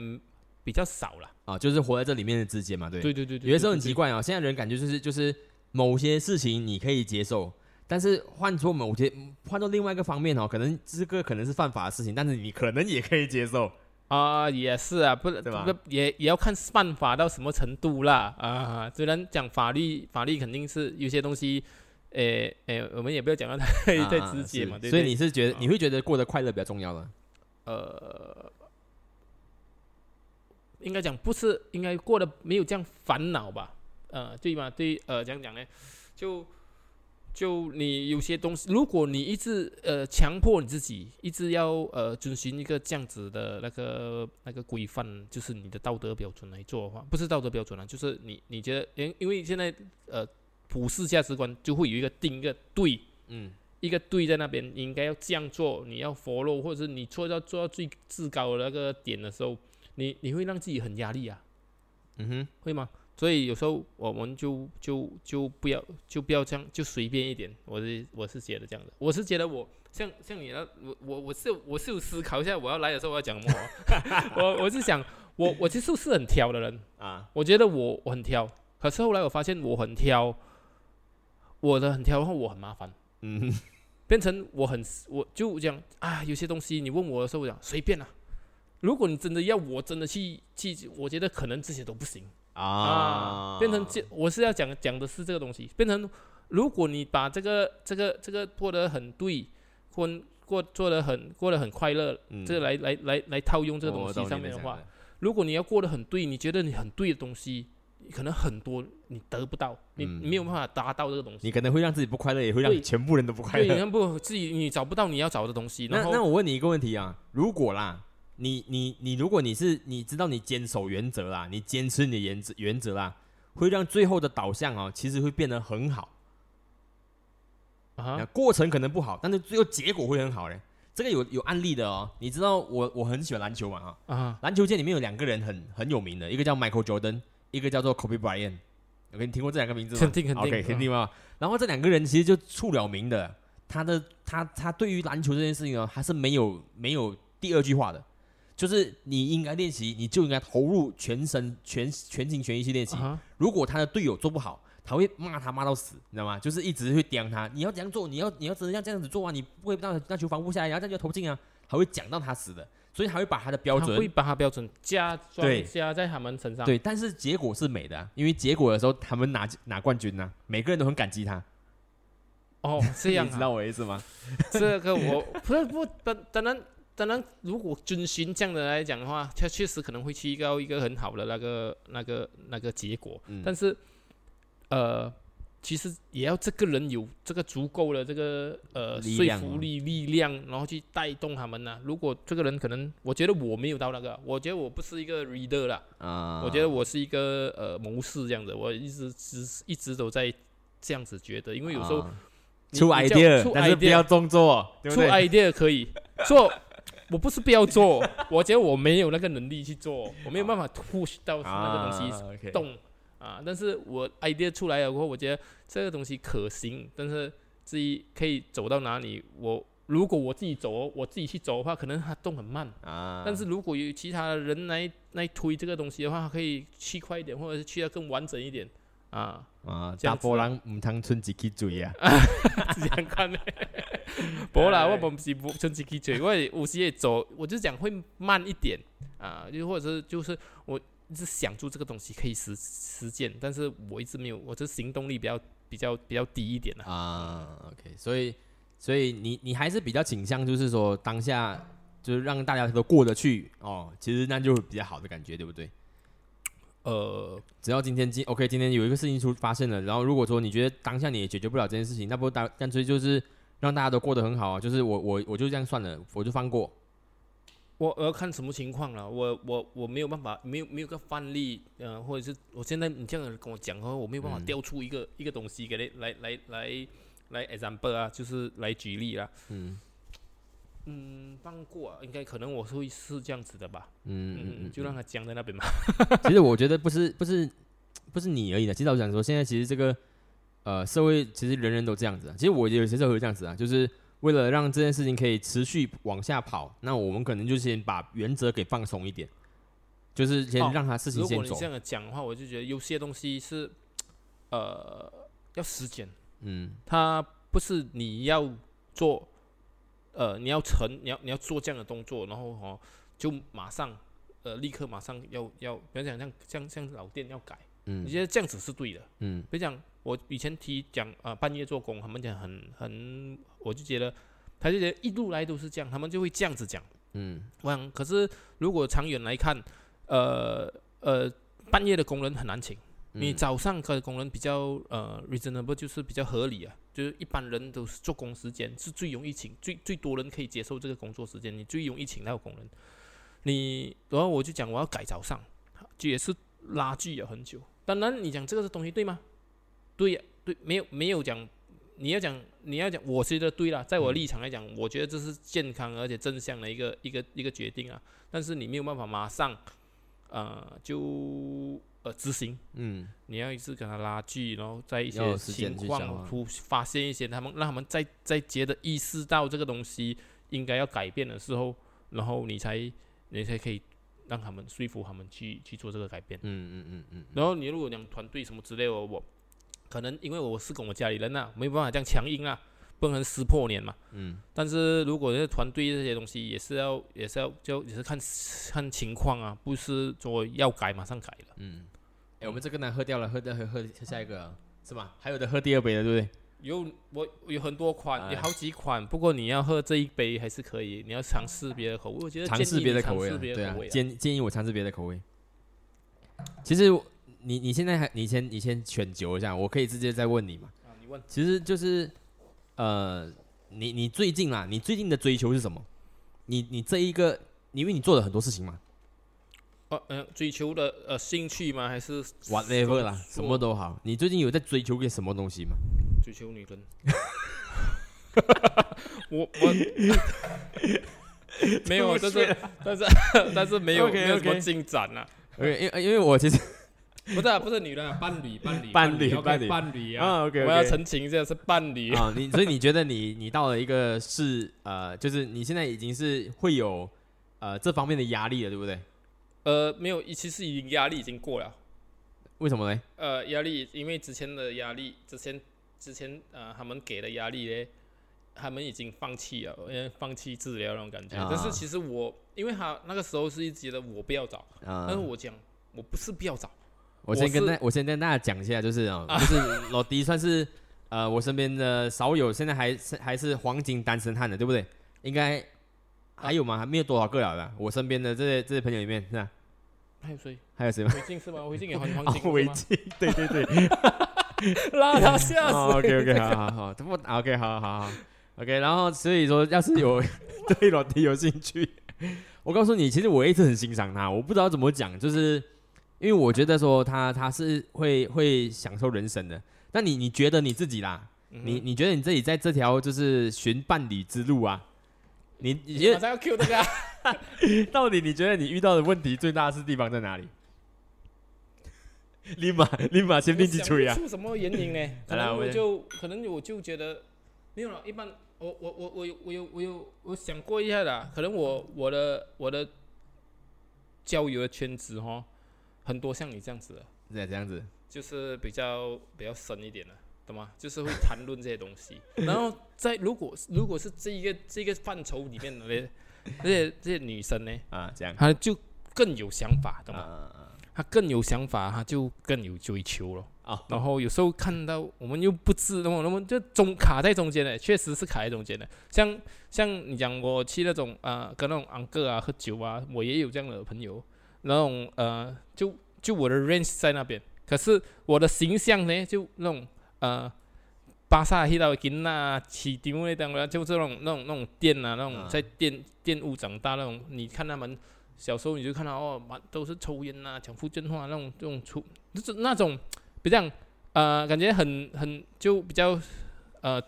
比较少了。啊，就是活在这里面的之间嘛，对。对对对对。有的时候很奇怪啊，现在人感觉就是就是某些事情你可以接受，但是换做某些换做另外一个方面哦，可能这个可能是犯法的事情，但是你可能也可以接受。啊，也是啊，不？也也要看犯法到什么程度啦。啊，虽然讲法律，法律肯定是有些东西，诶诶，我们也不要讲到太太直接嘛。所以你是觉得你会觉得过得快乐比较重要了？呃，应该讲不是，应该过得没有这样烦恼吧？呃，对吧？对，呃，这样讲呢，就。就你有些东西，如果你一直呃强迫你自己，一直要呃遵循一个这样子的那个那个规范，就是你的道德标准来做的话，不是道德标准啊，就是你你觉得，因因为现在呃普世价值观就会有一个定一个对，嗯，一个对在那边，你应该要这样做，你要 follow，或者是你做到做到最至高的那个点的时候，你你会让自己很压力啊，嗯哼，会吗？所以有时候我们就就就不要就不要这样就随便一点，我是我是觉得这样的，我是觉得我像像你那我我我是我是有思考一下我要来的时候我要讲什么，[LAUGHS] 我我是想我我其实是很挑的人。啊，我觉得我我很挑，可是后来我发现我很挑，我的很挑，然后我很麻烦，嗯，变成我很我就讲啊，有些东西你问我的时候我讲随便啊，如果你真的要我真的去去，我觉得可能这些都不行。啊，变成这我是要讲讲的是这个东西，变成如果你把这个这个这个过得很对，过过做的很过得很快乐，这个来来来来套用这个东西上面的话，如果你要过得很对，你觉得你很对的东西，可能很多你得不到，你没有办法达到这个东西，你可能会让自己不快乐，也会让全部人都不快乐。对，不自己你找不到你要找的东西。那那我问你一个问题啊，如果啦，你你你，如果你是你知道你坚守原则啦，你坚持你的原则原则啦，会让最后的导向哦，其实会变得很好。啊，过程可能不好，但是最后结果会很好嘞。这个有有案例的哦，你知道我我很喜欢篮球嘛啊，篮球界里面有两个人很很有名的，一个叫 Michael Jordan。一个叫做 Kobe Bryant，我跟你听过这两个名字吗？肯定肯定，OK，肯定吗？然后这两个人其实就出了名的，他的他他对于篮球这件事情呢，他是没有没有第二句话的，就是你应该练习，你就应该投入全身全全心全意去练习。如果他的队友做不好，他会骂他骂到死，你知道吗？就是一直会刁他，你要怎样做，你要你要真的要这样子做啊，你不会让那球防不下来，然后这样就投进啊，他会讲到他死的。所以他会把他的标准，会把他标准加对加在他们身上。对，但是结果是美的，因为结果的时候他们拿拿冠军呢，每个人都很感激他。哦，这样 [LAUGHS] 你知道我意思吗？[LAUGHS] 这个我不是不当当然当然，如果遵循这样的来讲的话，他确实可能会去到一个很好的那个那个那个结果。但是呃。其实也要这个人有这个足够的这个呃说服力力量，然后去带动他们呢。如果这个人可能，我觉得我没有到那个，我觉得我不是一个 reader 啦，啊，我觉得我是一个呃谋士这样子，我一直只一直都在这样子觉得，因为有时候出 idea，但是不要动作，出 idea 可以。做，[LAUGHS] 我不是不要做，我觉得我没有那个能力去做，我没有办法 push 到那个东西动。啊！但是我 idea 出来了过后，我觉得这个东西可行，但是至于可以走到哪里，我如果我自己走，我自己去走的话，可能它动很慢啊。但是如果有其他的人来来推这个东西的话，可以去快一点，或者是去的更完整一点啊啊！大波浪唔通春自己追啊，[LAUGHS] 这样看的。[LAUGHS] 不啦，我不是不春自己追，我有时也走，我就讲会慢一点啊，就或者是就是我。一直想做这个东西可以实实践，但是我一直没有，我这行动力比较比较比较低一点的啊。OK，所以所以你你还是比较倾向就是说当下就是让大家都过得去哦，其实那就比较好的感觉，对不对？呃，只要今天今 OK，今天有一个事情出发生了，然后如果说你觉得当下你也解决不了这件事情，那不干干脆就是让大家都过得很好啊，就是我我我就这样算了，我就放过。我我要看什么情况了，我我我没有办法，没有没有个范例，呃，或者是我现在你这样跟我讲的话，我没有办法调出一个一个东西给你来来来来 example 啊，就是来举例啦。嗯嗯，放过啊，应该可能我会是这样子的吧。嗯嗯嗯，就让他僵在那边嘛。[LAUGHS] 其实我觉得不是不是不是你而已的，其实我想说，现在其实这个呃社会其实人人都这样子啊，其实我有些时候会这样子啊，就是。为了让这件事情可以持续往下跑，那我们可能就先把原则给放松一点，就是先让他事情先走。如果你这样讲的话，我就觉得有些东西是，呃，要时间。嗯，它不是你要做，呃，你要成，你要你要做这样的动作，然后哦，就马上，呃，立刻马上要要，比如讲像像像老店要改，嗯，你觉得这样子是对的，嗯，比如讲。我以前提讲啊，半夜做工，他们讲很很，我就觉得，他就觉得一路来都是这样，他们就会这样子讲。嗯，我想，可是如果长远来看，呃呃，半夜的工人很难请，你早上的工人比较呃 reasonable，就是比较合理啊，就是一般人都是做工时间是最容易请，最最多人可以接受这个工作时间，你最容易请到工人。你然后我就讲我要改早上，就也是拉锯了很久。当然你讲这个是东西对吗？对呀，对，没有没有讲，你要讲你要讲，我觉得对啦，在我立场来讲，我觉得这是健康而且正向的一个一个一个决定啊。但是你没有办法马上，呃，就呃执行，嗯，你要一直跟他拉锯，然后在一些情况出发现一些他们让他们在在觉得意识到这个东西应该要改变的时候，然后你才你才可以让他们说服他们去去做这个改变，嗯嗯嗯嗯。然后你如果讲团队什么之类的，我。可能因为我是跟我家里人呐，没有办法这样强硬啊，不能撕破脸嘛。嗯。但是如果这团队这些东西也是要，也是要，就也是看看情况啊，不是说要改马上改了。嗯。哎，我们这个呢喝掉了，喝掉喝喝下一个是吧？还有的喝第二杯的，对不对？有我有很多款，有好几款。不过你要喝这一杯还是可以，你要尝试别的口味，我觉得尝试别的口味，对啊，建建议我尝试别的口味。其实。你你现在还你先你先选酒一下，我可以直接再问你嘛？啊，你问。其实就是呃，你你最近啊，你最近的追求是什么？你你这一个，因为你做了很多事情嘛。哦，嗯，追求的呃兴趣吗？还是 whatever 啦，什么都好。你最近有在追求个什么东西吗？追求女人。[LAUGHS] 我我 [LAUGHS] 没有，但是但是但是没有没有什么进展啊。OK，因因为我其实不是不是女人，伴侣伴侣伴侣伴侣伴侣啊。OK，我要澄清一下是伴侣啊。你所以你觉得你你到了一个是呃，就是你现在已经是会有呃这方面的压力了，对不对？呃，没有，其实已经压力已经过了。为什么呢？呃，压力，因为之前的压力，之前之前呃，他们给的压力呢，他们已经放弃了，因为放弃治疗那种感觉。但是其实我，因为他那个时候是一直觉得我不要找，但是我讲我不是不要找。我先跟大我先跟大家讲一下，就是啊，[LAUGHS] 就是老迪算是呃我身边的少有，现在还是还是黄金单身汉的，对不对？应该还有吗？还没有多少个了啦。我身边的这些这些朋友里面是吧？还有谁？还有谁吗？围巾是吗？围巾也很 [LAUGHS] 黄金围巾，对对对，[LAUGHS] 拉他下水。OK OK，好好好，不 OK，好好好 OK。然后所以说，要是有对老迪有兴趣，我告诉你，其实我一直很欣赏他。我不知道怎么讲，就是因为我觉得说他他是会会享受人生的。那你你觉得你自己啦？你你觉得你自己在这条就是寻伴侣之路啊？你你觉得要 Q 这个？[LAUGHS] 到底你觉得你遇到的问题最大是地方在哪里？[LAUGHS] 立马立马先定基础呀！出什么原因呢？[LAUGHS] 可能我就可能我就觉得没有了。一般我我我我有我有我有我想过一下的，可能我我的我的交友的圈子哈，很多像你这样子的，对，这样子就是比较比较深一点的。懂吗？就是会谈论这些东西，[LAUGHS] 然后在如果如果是这一个这个范畴里面的那 [LAUGHS] 这些这些女生呢，啊，这样，她就更有想法，懂吗？她更有想法，她就更有追求了啊。然后有时候看到我们又不知，那么那么就中卡在中间的，确实是卡在中间的。像像你讲我去那种啊，跟那种昂哥啊喝酒啊，我也有这样的朋友，那种呃，就就我的 range 在那边，可是我的形象呢，就那种。呃，巴萨迄道囡仔市场那当然就这种那种那种店啊，那种在店店屋长大那种，你看他们小时候你就看到哦，满都是抽烟呐，讲福建话那种这种粗，就是那种比较呃，感觉很很就比较呃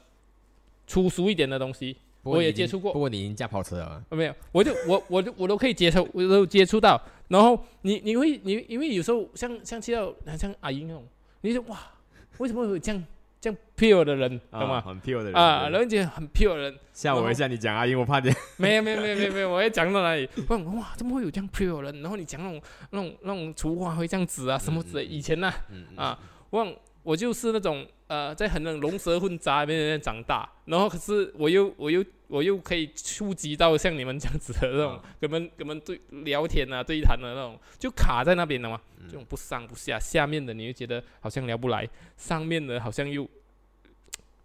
粗俗一点的东西，我也接触过。不过你已经驾跑车了，没有，我就我我就我都可以接受，我都接触到。然后你你会你因为有时候像像去到像阿英那种，你就哇。为什么会有这样这样 pure 的人，懂吗？很 pure 的人啊，人家很 pure 的人。吓我一下，你讲阿英，我怕你。[LAUGHS] 没有没有没有没有没有，我要讲到哪里？问哇，怎么会有这样 pure 人？然后你讲那种那种那种厨花会这样子啊，什么之类？以前呢，啊，问。我就是那种呃，在很冷龙蛇混杂里面长大，然后可是我又我又我又可以触及到像你们这样子的那种，跟们跟们对聊天啊、对谈的那种，就卡在那边了嘛，这种不上不下，下面的你又觉得好像聊不来，上面的好像又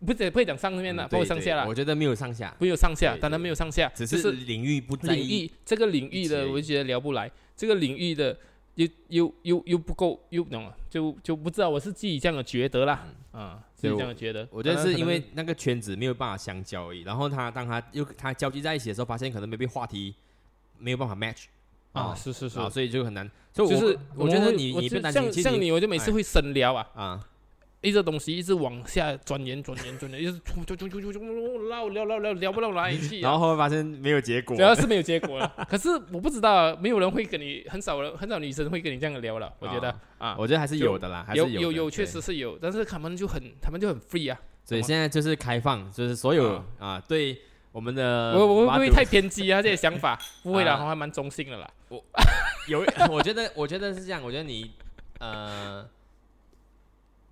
不不会讲上面的，不会上下了。我觉得没有上下，没有上下，当然没有上下，只是领域不领域这个领域的，我就觉得聊不来，这个领域的。又又又又不够，又懂了，就就不知道我是自己这样的觉得啦，啊，自己这样觉得。我觉得是因为那个圈子没有办法相交而已。然后他当他又他交集在一起的时候，发现可能没被话题没有办法 match 啊，是是是，所以就很难。就是我觉得你你像像你，我就每次会深聊啊啊。一直东西一直往下钻研钻研钻研，一直就就就就就唠聊聊聊聊不到哪里去。然后发现没有结果，主要是没有结果了。可是我不知道，没有人会跟你，很少人很少女生会跟你这样聊了。我觉得啊，我觉得还是有的啦，有有有确实是有，但是他们就很他们就很 free 啊。所以现在就是开放，就是所有啊，对我们的我我会不会太偏激啊？这些想法不会啦，还蛮中性的啦。我 [LAUGHS] 有，我觉得我觉得是这样，我觉得你呃。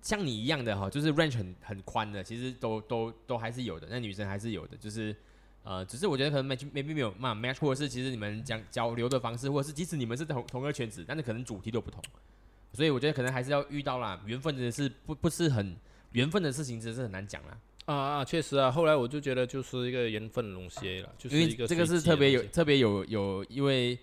像你一样的哈，就是 range 很很宽的，其实都都都还是有的。那女生还是有的，就是呃，只是我觉得可能 match maybe 没有嘛 match，或者是其实你们讲交流的方式，或者是即使你们是同同一个圈子，但是可能主题都不同。所以我觉得可能还是要遇到啦，缘分真的是不不是很缘分的事情，真的是很难讲啦。啊啊，确实啊，后来我就觉得就是一个缘分的东西了，就是一个这个是特别有特别有有，因为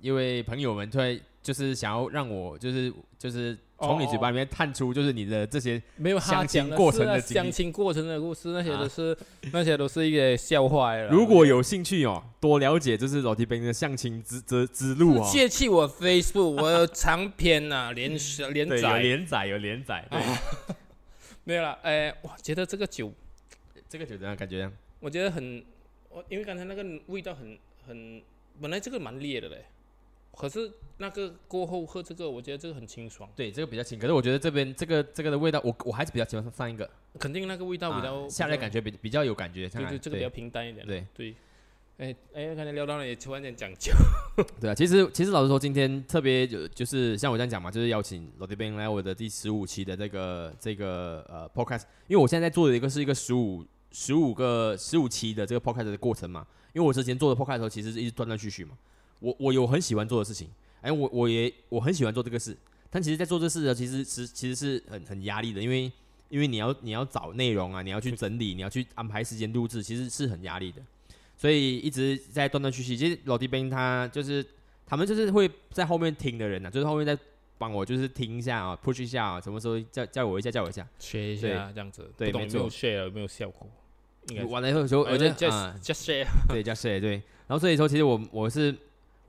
因为朋友们突然就是想要让我就是就是。从你嘴巴里面探出，就是你的这些没有相亲过程的相亲过程的故事，那些都是那些都是一些笑话了。如果有兴趣哦，多了解就是老 T 兵的相亲之之之路哦。借弃我 Facebook，我有长篇 [LAUGHS] 呐，连连载有连载有连载，对，[LAUGHS] 没有了。哎，我觉得这个酒，这个酒怎样？感觉？我觉得很，我因为刚才那个味道很很，本来这个蛮烈的嘞。可是那个过后喝这个，我觉得这个很清爽。对，这个比较清。可是我觉得这边这个这个的味道，我我还是比较喜欢上一个。肯定那个味道比较下来感觉比比较有感觉。对对，这个比较平淡一点。对对。哎哎，刚才聊到了，也突然间讲究。对啊，其实其实老实说，今天特别就就是像我这样讲嘛，就是邀请老弟兵来我的第十五期的这个这个呃 podcast，因为我现在在做的一个是一个十五十五个十五期的这个 podcast 的过程嘛。因为我之前做的 podcast 的时候，其实是一直断断续续嘛。我我有很喜欢做的事情，哎，我我也我很喜欢做这个事，但其实，在做这事的其实是其实是很很压力的，因为因为你要你要找内容啊，你要去整理，你要去安排时间录制，其实是很压力的，所以一直在断断续续。其实老弟兵他就是他们就是会在后面听的人呢，就是后面在帮我就是听一下啊，push 一下啊，什么时候叫叫我一下，叫我一下，学一下这样子，对，没错，share 有没有效果？完了以后就我就啊，just share，对，just share，对，然后所以说其实我我是。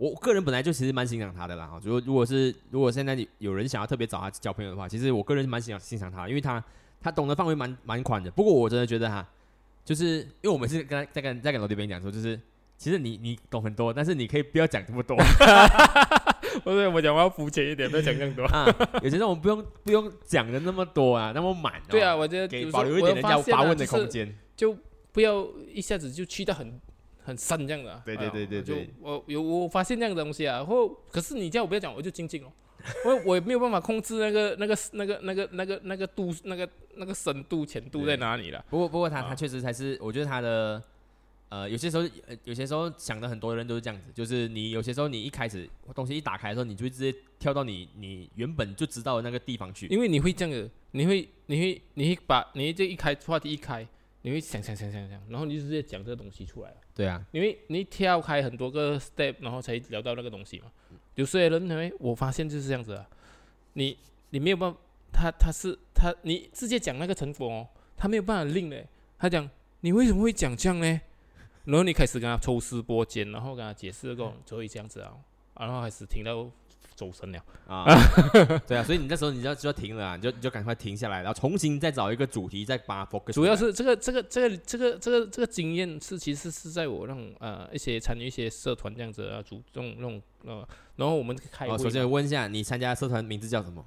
我个人本来就其实蛮欣赏他的啦，哈，如果如果是如果现在有人想要特别找他交朋友的话，其实我个人蛮欣赏欣赏他，因为他他懂得范围蛮蛮宽的。不过我真的觉得哈，就是因为我们是跟他在跟在跟罗迪边讲说，就是其实你你懂很多，但是你可以不要讲这么多。[LAUGHS] 不是我讲我要肤浅一点，不要讲更多啊。有些时候我们不用不用讲的那么多啊，那么满。对啊，我觉得给保留一点人家发问的空间，就不要一下子就去到很。很深这样的，对对对对对，就我有我发现这样的东西啊，或可是你叫我不要讲，我就静静哦，[LAUGHS] 因为我也没有办法控制那个那个那个那个那个那个度那个那个深度浅度在哪里了。不过不过他他确实才是，我觉得他的呃有些时候有些时候想的很多人都是这样子，就是你有些时候你一开始东西一打开的时候，你就会直接跳到你你原本就知道的那个地方去，因为你会这样子，你会你会你会把你这一开话题一开。你会想想想想想，然后你就直接讲这个东西出来了。对啊，因为你跳开很多个 step，然后才聊到那个东西嘛。有些人认为我发现就是这样子啊，你你没有办法，他他是他，你直接讲那个成果哦，他没有办法令嘞。他讲你为什么会讲这样呢？然后你开始跟他抽丝剥茧，然后跟他解释个，就会这样子啊，然后开始听到。走神了啊！[LAUGHS] 对啊，所以你那时候你就就要停了啊，你就你就赶快停下来，然后重新再找一个主题，再把 focus。主要是这个这个这个这个这个这个经验是其实是在我让呃一些参与一些社团这样子啊，主动那种呃，然后我们开。哦，首先问一下，你参加社团名字叫什么？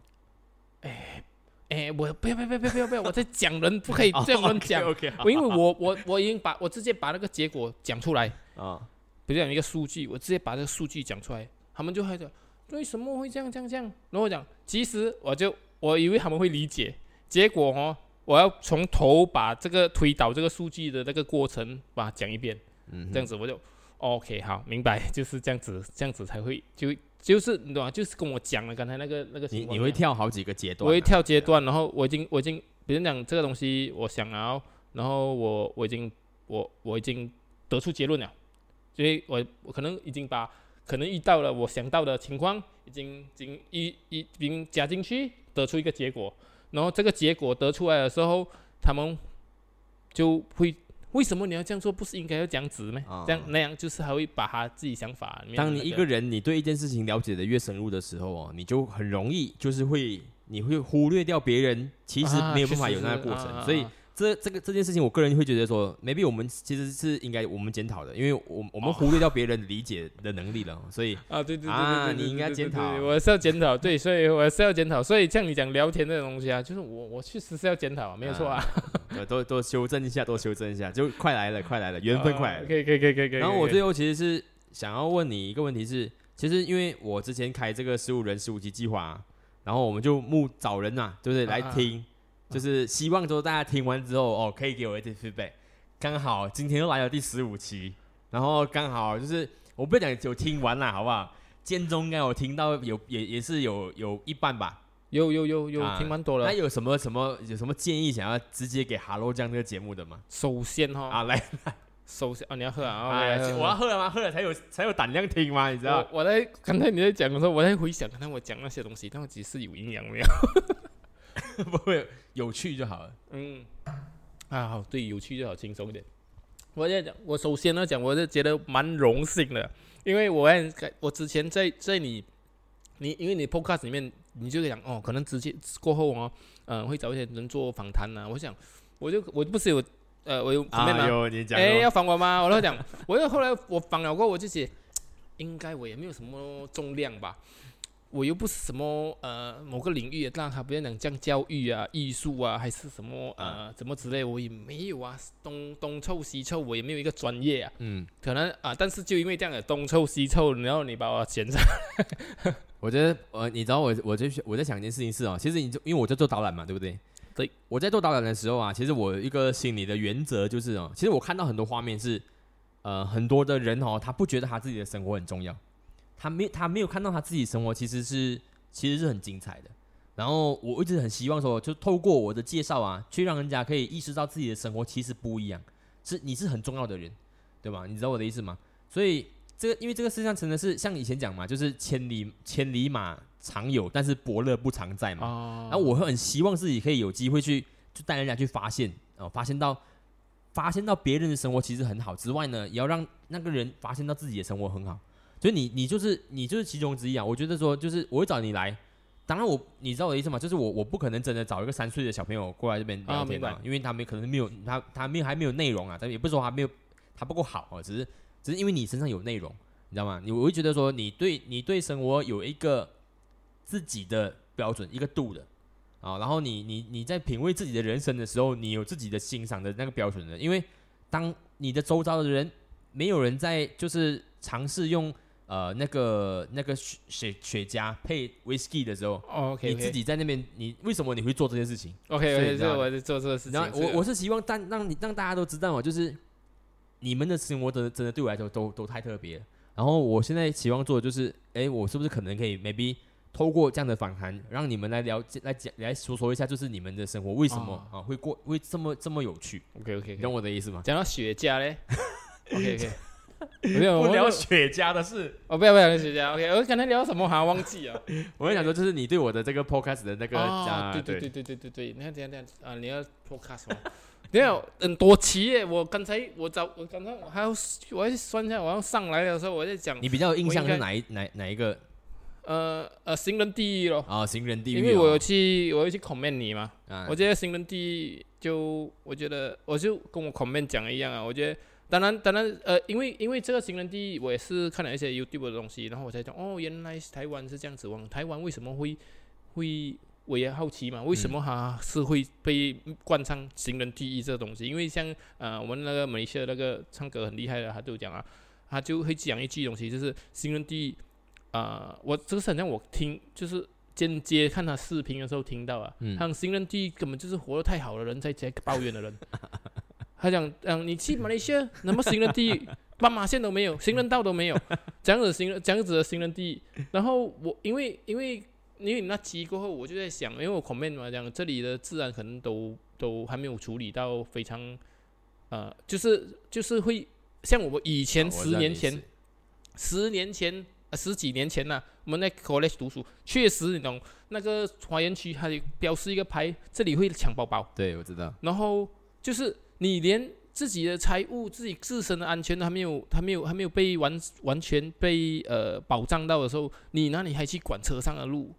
哎哎，我不要不要不要不要不要！我在讲人不可以 [LAUGHS] 这样乱讲。OK，我因为我我我已经把我直接把那个结果讲出来啊，比如讲一个数据，我直接把这个数据讲出来，他们就开始。为什么会这样这样这样？然后我讲，其实我就我以为他们会理解，结果哦，我要从头把这个推导这个数据的那个过程把它讲一遍，嗯，这样子我就 OK 好明白，就是这样子，这样子才会就就是你懂吗？就是跟我讲了刚才那个那个情况，你你会跳好几个阶段，我会跳阶段，然后我已经我已经别人讲这个东西，我想要，然后我我已经我我已经得出结论了，所以我我可能已经把。可能遇到了我想到的情况，已经已经一一经加进去，得出一个结果。然后这个结果得出来的时候，他们就会为什么你要这样做？不是应该要这样子吗？这样那样就是还会把他自己想法。当你一个人你对一件事情了解的越深入的时候哦，你就很容易就是会你会忽略掉别人其实没有办法有那个过程，所以。这这个这件事情，我个人会觉得说，maybe 我们其实是应该我们检讨的，因为我我们忽略掉别人理解的能力了，所以啊对对对啊，你应该检讨，我是要检讨，对，所以我是要检讨，所以像你讲聊天这种东西啊，就是我我确实是要检讨，没有错啊，多多修正一下，多修正一下，就快来了，快来了，缘分快来，可以可以可以可以。然后我最后其实是想要问你一个问题是，其实因为我之前开这个十五人十五级计划，然后我们就募找人呐，对不对？来听。就是希望说大家听完之后哦，可以给我一点 feedback。刚好今天又来了第十五期，然后刚好就是我不讲就听完了，好不好？间中应该有听到有也也是有有一半吧，有有有有听蛮多了。那有什么什么有什么建议想要直接给 Hello 酱这个节目的吗？首先哈啊来来，首先啊，你要喝啊！我要喝了吗？喝了才有才有胆量听吗？你知道？我在刚才你在讲的时候，我在回想刚才我讲那些东西，到底是有营养没有？[LAUGHS] 不会有趣就好了。嗯，啊好，对，有趣就好，轻松一点。我在讲，我首先呢讲，我是觉得蛮荣幸的，因为我我之前在在你你因为你 podcast 里面，你就讲哦，可能直接过后哦，嗯，会找一些人做访谈呐。我想，我就我不是有。呃，我有啊，有你讲，哎，要访我吗？我都讲，我又后来我访了过，我就写，应该我也没有什么重量吧，我又不是什么呃某个领域，让他不要讲讲教育啊、艺术啊，还是什么呃怎么之类，我也没有啊，东东凑西凑，我也没有一个专业啊，嗯，可能啊，但是就因为这样的东凑西凑，然后你把我选上，[LAUGHS] 我觉得呃，你知道我我就我在想一件事情是哦，其实你就因为我在做导览嘛，对不对？对，我在做导览的时候啊，其实我一个心理的原则就是哦，其实我看到很多画面是，呃，很多的人哦，他不觉得他自己的生活很重要，他没他没有看到他自己生活其实是其实是很精彩的。然后我一直很希望说，就透过我的介绍啊，去让人家可以意识到自己的生活其实不一样，是你是很重要的人，对吧？你知道我的意思吗？所以这个因为这个世界上真的是像以前讲嘛，就是千里千里马。常有，但是伯乐不常在嘛。然后我会很希望自己可以有机会去，就带人家去发现，哦，发现到，发现到别人的生活其实很好之外呢，也要让那个人发现到自己的生活很好。所以你，你就是你就是其中之一啊。我觉得说，就是我会找你来，当然我，你知道我的意思吗？就是我我不可能真的找一个三岁的小朋友过来这边聊天啊，因为他们可能没有他他没有还没有内容啊，但也不是说他没有他不够好啊，只是只是因为你身上有内容，你知道吗？你我会觉得说，你对你对生活有一个。自己的标准一个度的啊，然后你你你在品味自己的人生的时候，你有自己的欣赏的那个标准的。因为当你的周遭的人没有人在就是尝试用呃那个那个雪雪茄配 whisky 的时候，OK，你自己在那边，你为什么你会做这件事情？OK，这我在做这个事情。然后我我是希望但让你让大家都知道哦，就是你们的生活真的真的对我来说都都太特别。然后我现在希望做的就是，哎，我是不是可能可以 maybe。透过这样的访谈，让你们来了解、来讲、来说说一下，就是你们的生活为什么啊会过会这么这么有趣？OK OK，懂我的意思吗？讲到雪茄嘞，OK OK，[LAUGHS] 没有不聊雪茄的事，哦不要不要聊雪茄，OK，我刚才聊什么好像忘记了。[LAUGHS] 我跟想说，就是你对我的这个 Podcast 的那个啊，对对对对对对对，你看这样这样啊，你要 Podcast 吗？[LAUGHS] 没有很多期耶，我刚才我找我刚才我还要我要算一下，我要上来的时候我在讲，你比较有印象是哪一哪哪一个？呃呃，行人第一咯。啊，行人第一。因为我有去，我有去 comment 你嘛。啊。我觉得行人第一，就我觉得，我就跟我 comment 讲的一样啊。我觉得，当然，当然，呃，因为因为这个行人第一，我也是看了一些 YouTube 的东西，然后我才讲，哦，原来台湾是这样子。往台湾为什么会会，我也好奇嘛，为什么他是会被冠上行人第一这个东西？因为像呃，我们那个美秀那个唱歌很厉害的，他就讲啊，他就会讲一句东西，就是行人第一。啊，我这个是好像我听，就是间接看他视频的时候听到啊，他讲行人地根本就是活得太好的人在在抱怨的人，他讲，嗯，你去马来西亚，那么行人地斑马线都没有，行人道都没有，这样子行人这样子的行人地，然后我因为因为因为那期过后，我就在想，因为我 comment 嘛，讲这里的治安可能都都还没有处理到非常，呃，就是就是会像我们以前十年前，十年前。十几年前呢，我们在 college 读书，确实你懂那个花园区它标示一个牌，这里会抢包包。对，我知道。然后就是你连自己的财务、自己自身的安全都还没有、还没有、还没有被完完全被呃保障到的时候，你哪里还去管车上的路？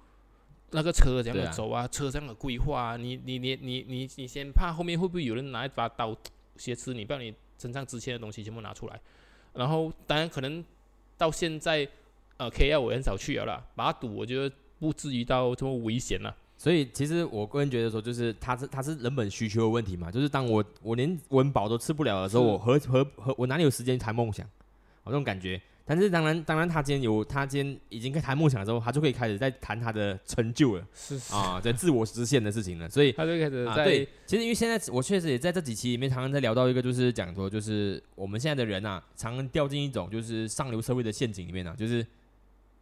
那个车怎样走啊？车上的规划啊？你你你你你你先怕后面会不会有人拿一把刀挟持你，把你身上值钱的东西全部拿出来？然后当然可能到现在。呃，K L 我很少去了啦，把它赌，我觉得不至于到这么危险了。所以其实我个人觉得说，就是它是它是人本需求的问题嘛，就是当我我连温饱都吃不了的时候，我何何何我哪里有时间谈梦想？我这种感觉。但是当然当然，他今天有他今天已经在谈梦想的时候，他就可以开始在谈他的成就了，是啊，在自我实现的事情了。所以他就开始在对，其实因为现在我确实也在这几期里面常常在聊到一个，就是讲说，就是我们现在的人啊，常常掉进一种就是上流社会的陷阱里面啊，就是。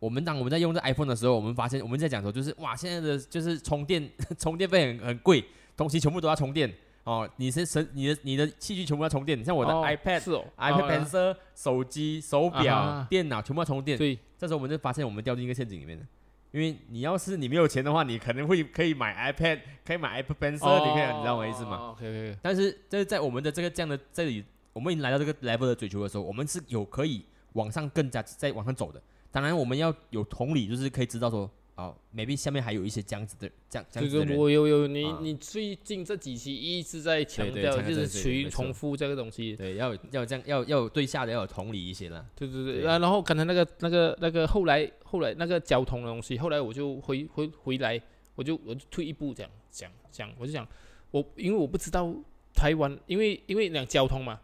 我们当我们在用这 iPhone 的时候，我们发现我们在讲说，就是哇，现在的就是充电 [LAUGHS] 充电费很很贵，东西全部都要充电哦，你是神，你的你的器具全部要充电，像我的 iPad、是哦，iPad Pencil、手机、手表、电脑全部要充电。对，这时候我们就发现我们掉进一个陷阱里面了。因为你要是你没有钱的话，你可能会可以买 iPad，可以买 iPad Pencil，你可以，你知道我意思吗？OK OK。但是这在我们的这个这样的这里，我们已经来到这个 level 的追求的时候，我们是有可以往上更加再往上走的。当然，我们要有同理，就是可以知道说。哦，maybe 下面还有一些这样子的，这样这样子的人。我有有你你最近这几期一直在强调，就是去重复这个东西。对，要要这样，要要对下的要有同理一些了。对对对，啊，然后刚才那个那个那个后来后来那个交通的东西，后来我就回回回来，我就我就退一步讲讲讲，我就讲我因为我不知道台湾，因为因为讲交通嘛，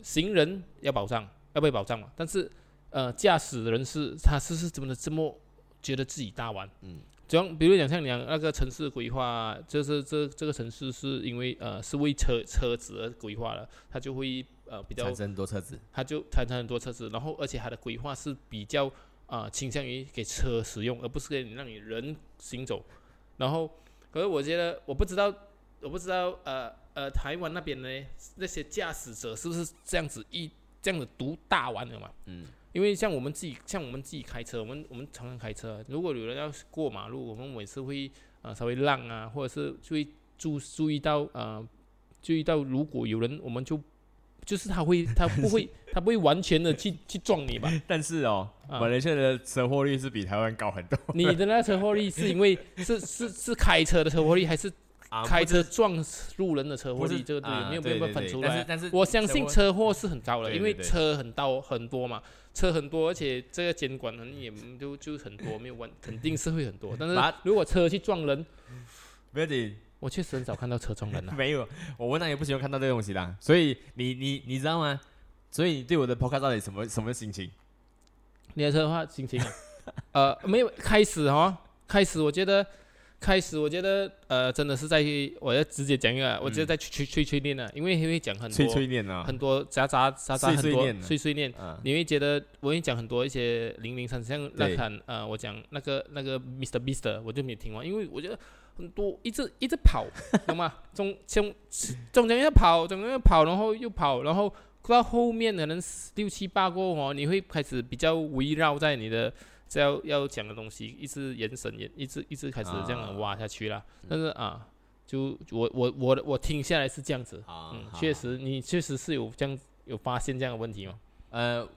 行人要保障要被保障嘛，但是呃驾驶人士他是是怎么的这么。觉得自己大玩，嗯，这样，比如讲像你讲那个城市规划，就是这这个城市是因为呃是为车车子而规划的，它就会呃比较产生很多车子，它就产生很多车子，然后而且它的规划是比较啊倾向于给车使用，而不是给你让你人行走。然后，可是我觉得我不知道，我不知道呃呃台湾那边呢那些驾驶者是不是这样子一这样子独大玩的嘛？嗯。因为像我们自己，像我们自己开车，我们我们常常开车。如果有人要过马路，我们每次会呃稍微让啊，或者是会注注意到呃注意到，如果有人，我们就就是他会他不会 [LAUGHS] 他不会完全的去去撞你吧？但是哦，马来西亚的车祸率是比台湾高很多。你的那车祸率是因为是是是开车的车祸率，还是开车撞路人的车祸率？这个对没有办法分出来。但是我相信车祸是很高的，因为车很多很多嘛。车很多，而且这个监管呢也就就很多，没有问，肯定是会很多。[LAUGHS] 但是如果车去撞人，不要紧，我确实很少看到车撞人啊。[LAUGHS] 没有，我文章也不喜欢看到这个东西的。所以你你你知道吗？所以你对我的 podcast 到底什么什么心情？你的车的话，心情啊，[LAUGHS] 呃，没有开始哈，开始我觉得。开始我觉得呃真的是在我要直接讲一个，我觉得在吹吹吹练了，因为会讲很多吹吹练啊，很多杂杂杂杂很多碎碎念，你会觉得我会讲很多一些零零散散像那款呃我讲那个那个 Mr. Beast，我就没听完，因为我觉得很多一直一直跑，懂吗？[LAUGHS] 中中中间要跑，中间要跑，然后又跑，然后到后面可能六七八个哦，你会开始比较围绕在你的。要要讲的东西一直延伸，延一直一直开始这样挖下去了。但是啊，就我我我我听下来是这样子，嗯，确实你确实是有这样有发现这样的问题吗？呃，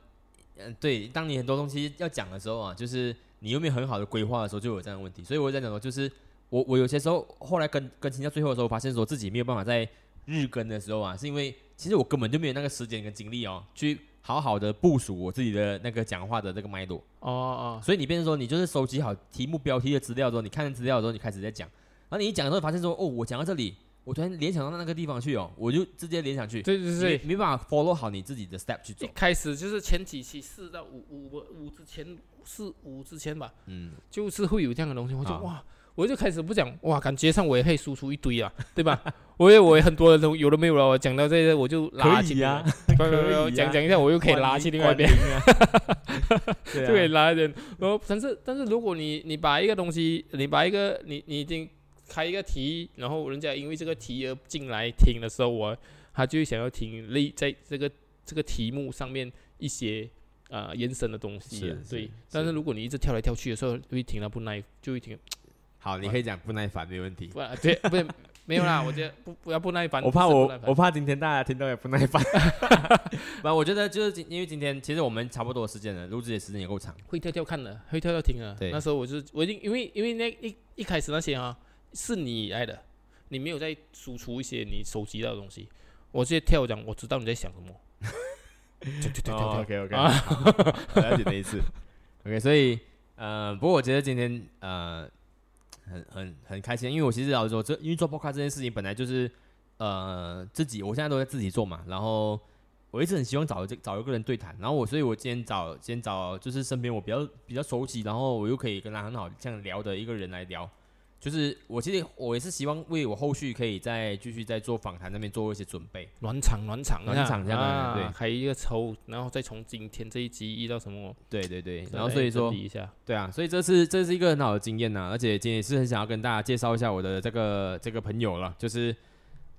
嗯，对，当你很多东西要讲的时候啊，就是你有没有很好的规划的时候，就有这样的问题。所以我在讲说，就是我我有些时候后来跟更新到最后的时候，发现说自己没有办法在日更的时候啊，是因为其实我根本就没有那个时间跟精力哦去。好好的部署我自己的那个讲话的这个脉络。哦哦，所以你变成说，你就是收集好题目标题的资料之后，你看资料之后，你开始在讲，然后你一讲的时候发现说，哦，我讲到这里，我突然联想到那个地方去哦，我就直接联想去，对对对，没办法 follow 好你自己的 step 去做。开始就是前几期四到五五五之前四五之前吧，嗯，就是会有这样的东西，我就哇。我就开始不讲哇，感觉上我也可以输出一堆啊，[LAUGHS] 对吧？我也我也很多的都有的没有了，我讲到这些我就拉起 [LAUGHS] 啊，讲讲一下我又可以拉去另外一边，就可以拉一点。然后但是但是如果你你把一个东西，你把一个你你已经开一个题，然后人家因为这个题而进来听的时候，我他就想要听类在这个这个题目上面一些啊延伸的东西，对。但是如果你一直跳来跳去的时候，就会听到不耐，就会听。好，你可以讲不耐烦，没问题。不，对，不是没有啦。[LAUGHS] 我觉得不不要不耐烦。我怕我，我怕今天大家听到也不耐烦。[LAUGHS] 不，我觉得就是今因为今天其实我们差不多时间了，录制的时间也够长。会跳跳看的，会跳跳听了。对，那时候我就我已经因为因为那一一开始那些啊是你来的，你没有在输出一些你收集到的东西。我直接跳讲，我知道你在想什么。[LAUGHS] 跳跳跳跳，OK OK，了解那一次。OK，所以呃，不过我觉得今天呃。很很很开心，因为我其实老实说，这因为做播客这件事情本来就是，呃，自己我现在都在自己做嘛，然后我一直很希望找这找一个人对谈，然后我所以我今天找今天找就是身边我比较比较熟悉，然后我又可以跟他很好这样聊的一个人来聊。就是我其实我也是希望为我后续可以再继续在做访谈那边做一些准备，暖场暖场暖场这样。的，对，开一个抽，然后再从今天这一集遇到什么，对对对，然后所以说，对啊，所以这是这是一个很好的经验呐，而且今天也是很想要跟大家介绍一下我的这个这个朋友了，就是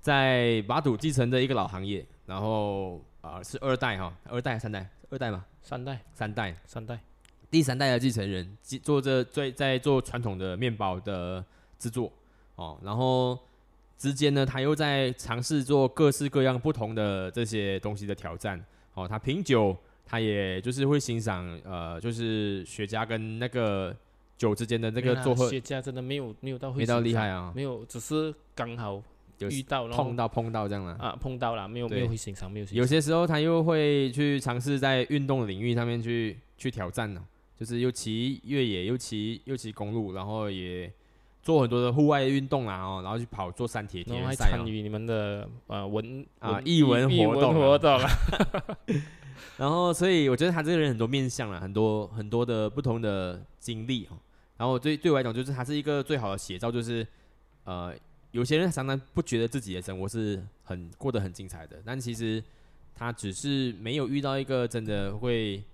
在马祖继承的一个老行业，然后啊是二代哈，二代三代，二代嘛，三代，三代，三代，第三代的继承人，做着最在做传统的面包的制作哦，然后之间呢，他又在尝试做各式各样不同的这些东西的挑战哦，他品酒，他也就是会欣赏呃，就是雪茄跟那个酒之间的那个做喝，雪茄真的没有没有到没到厉害啊，没有，只是刚好。遇到碰到碰到这样了啊，碰到了没有没有会欣赏没有。有些时候他又会去尝试在运动领域上面去去挑战呢，就是又骑越野又骑又骑公路，然后也做很多的户外运动啊，哦，然后去跑做山铁铁人赛参与你们的呃文啊艺文活动活动。[LAUGHS] 然后所以我觉得他这个人很多面相了，很多很多的不同的经历哦。然后对对我来讲，就是他是一个最好的写照，就是呃。有些人常常不觉得自己的生活是很过得很精彩的，但其实他只是没有遇到一个真的会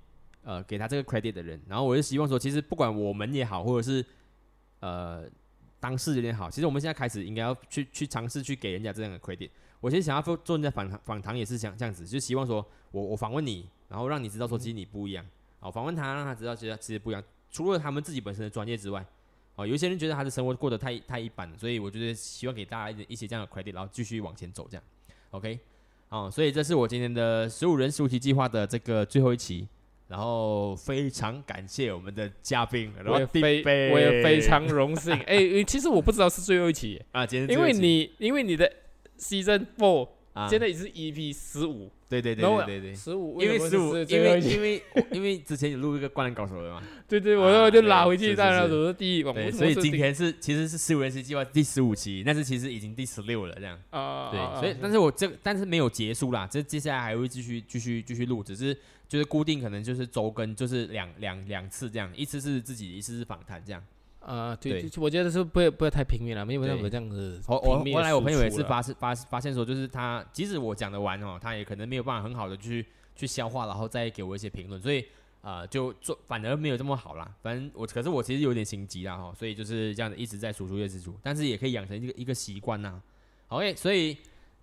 呃给他这个 credit 的人。然后我就希望说，其实不管我们也好，或者是呃当事人也好，其实我们现在开始应该要去去尝试去给人家这样的 credit。我其实想要做做人家访谈访谈也是想这样子，就希望说我我访问你，然后让你知道说其实你不一样。好，访问他让他知道其实其实不一样，除了他们自己本身的专业之外。哦，有些人觉得他的生活过得太太一般，所以我觉得希望给大家一一些这样的 credit，然后继续往前走，这样，OK，哦，所以这是我今天的十五人十五期计划的这个最后一期，然后非常感谢我们的嘉宾，我也非我也非常荣幸，[LAUGHS] 哎，其实我不知道是最后一期。啊，今天因为你因为你的 season four 现在已是 EP 十五。对对对对对，十五，因为十五，因为因为 [LAUGHS] 因为之前有录一个灌篮高手的嘛，对对，我我就拉回去，当然都是第一，对，所以今天是其实是十五人 C 计划第十五期，但是其实已经第十六了这样，啊，对，所以但是我这但是没有结束啦，这接下来还会继续继续继续录，只是就是固定可能就是周更，就是两两两次这样，一次是自己，一次是访谈这样。啊，对，我觉得是不要不要太平民了，没有那么这样子。我我后来我朋友也是发发发现说，就是他即使我讲的完哦，他也可能没有办法很好的去去消化，然后再给我一些评论，所以啊，就做反而没有这么好啦。反正我可是我其实有点心急啦哈，所以就是这样子一直在输出越输出，但是也可以养成一个一个习惯呐。OK，所以。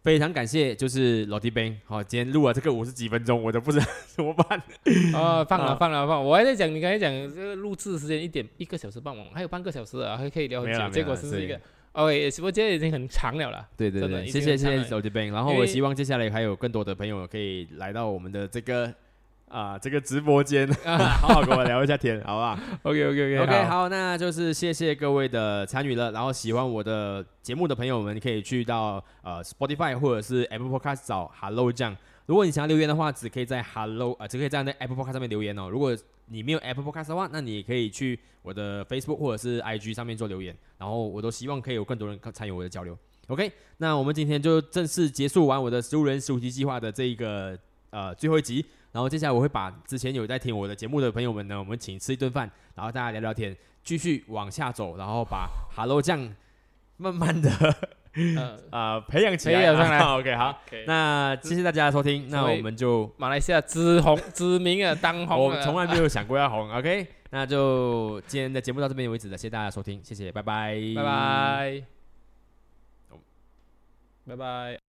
非常感谢，就是老弟 Ben，，好，今天录了这个五十几分钟，我都不知道 [LAUGHS] 怎么办。哦，放了放了放，我还在讲，你刚才讲这个录制时间一点一个小时半，还有半个小时啊，还可以聊很久。结果是一个，OK，直播间已经很长了了。对对对，谢谢谢谢老弟 Ben，，然后我希望接下来还有更多的朋友可以来到我们的这个。啊，这个直播间，[LAUGHS] 好好跟我聊一下天，好不好？[LAUGHS] OK OK OK OK，好，那就是谢谢各位的参与了。然后喜欢我的节目的朋友们，可以去到呃 Spotify 或者是 Apple Podcast 找 Hello 酱。如果你想要留言的话，只可以在 Hello 啊，只可以在那 Apple Podcast 上面留言哦。如果你没有 Apple Podcast 的话，那你也可以去我的 Facebook 或者是 IG 上面做留言。然后我都希望可以有更多人参与我的交流。OK，那我们今天就正式结束完我的十五人十五集计划的这一个呃最后一集。然后接下来我会把之前有在听我的节目的朋友们呢，我们请吃一顿饭，然后大家聊聊天，继续往下走，然后把 [LAUGHS] Hello 酱慢慢的呃 [LAUGHS] 培养起来。[LAUGHS] 上来。OK，好，那谢谢大家的收听，那我们就马来西亚知红知名啊当红，我从来没有想过要红。OK，那就今天的节目到这边为止了，谢谢大家收听，谢谢，拜拜，拜拜，拜拜。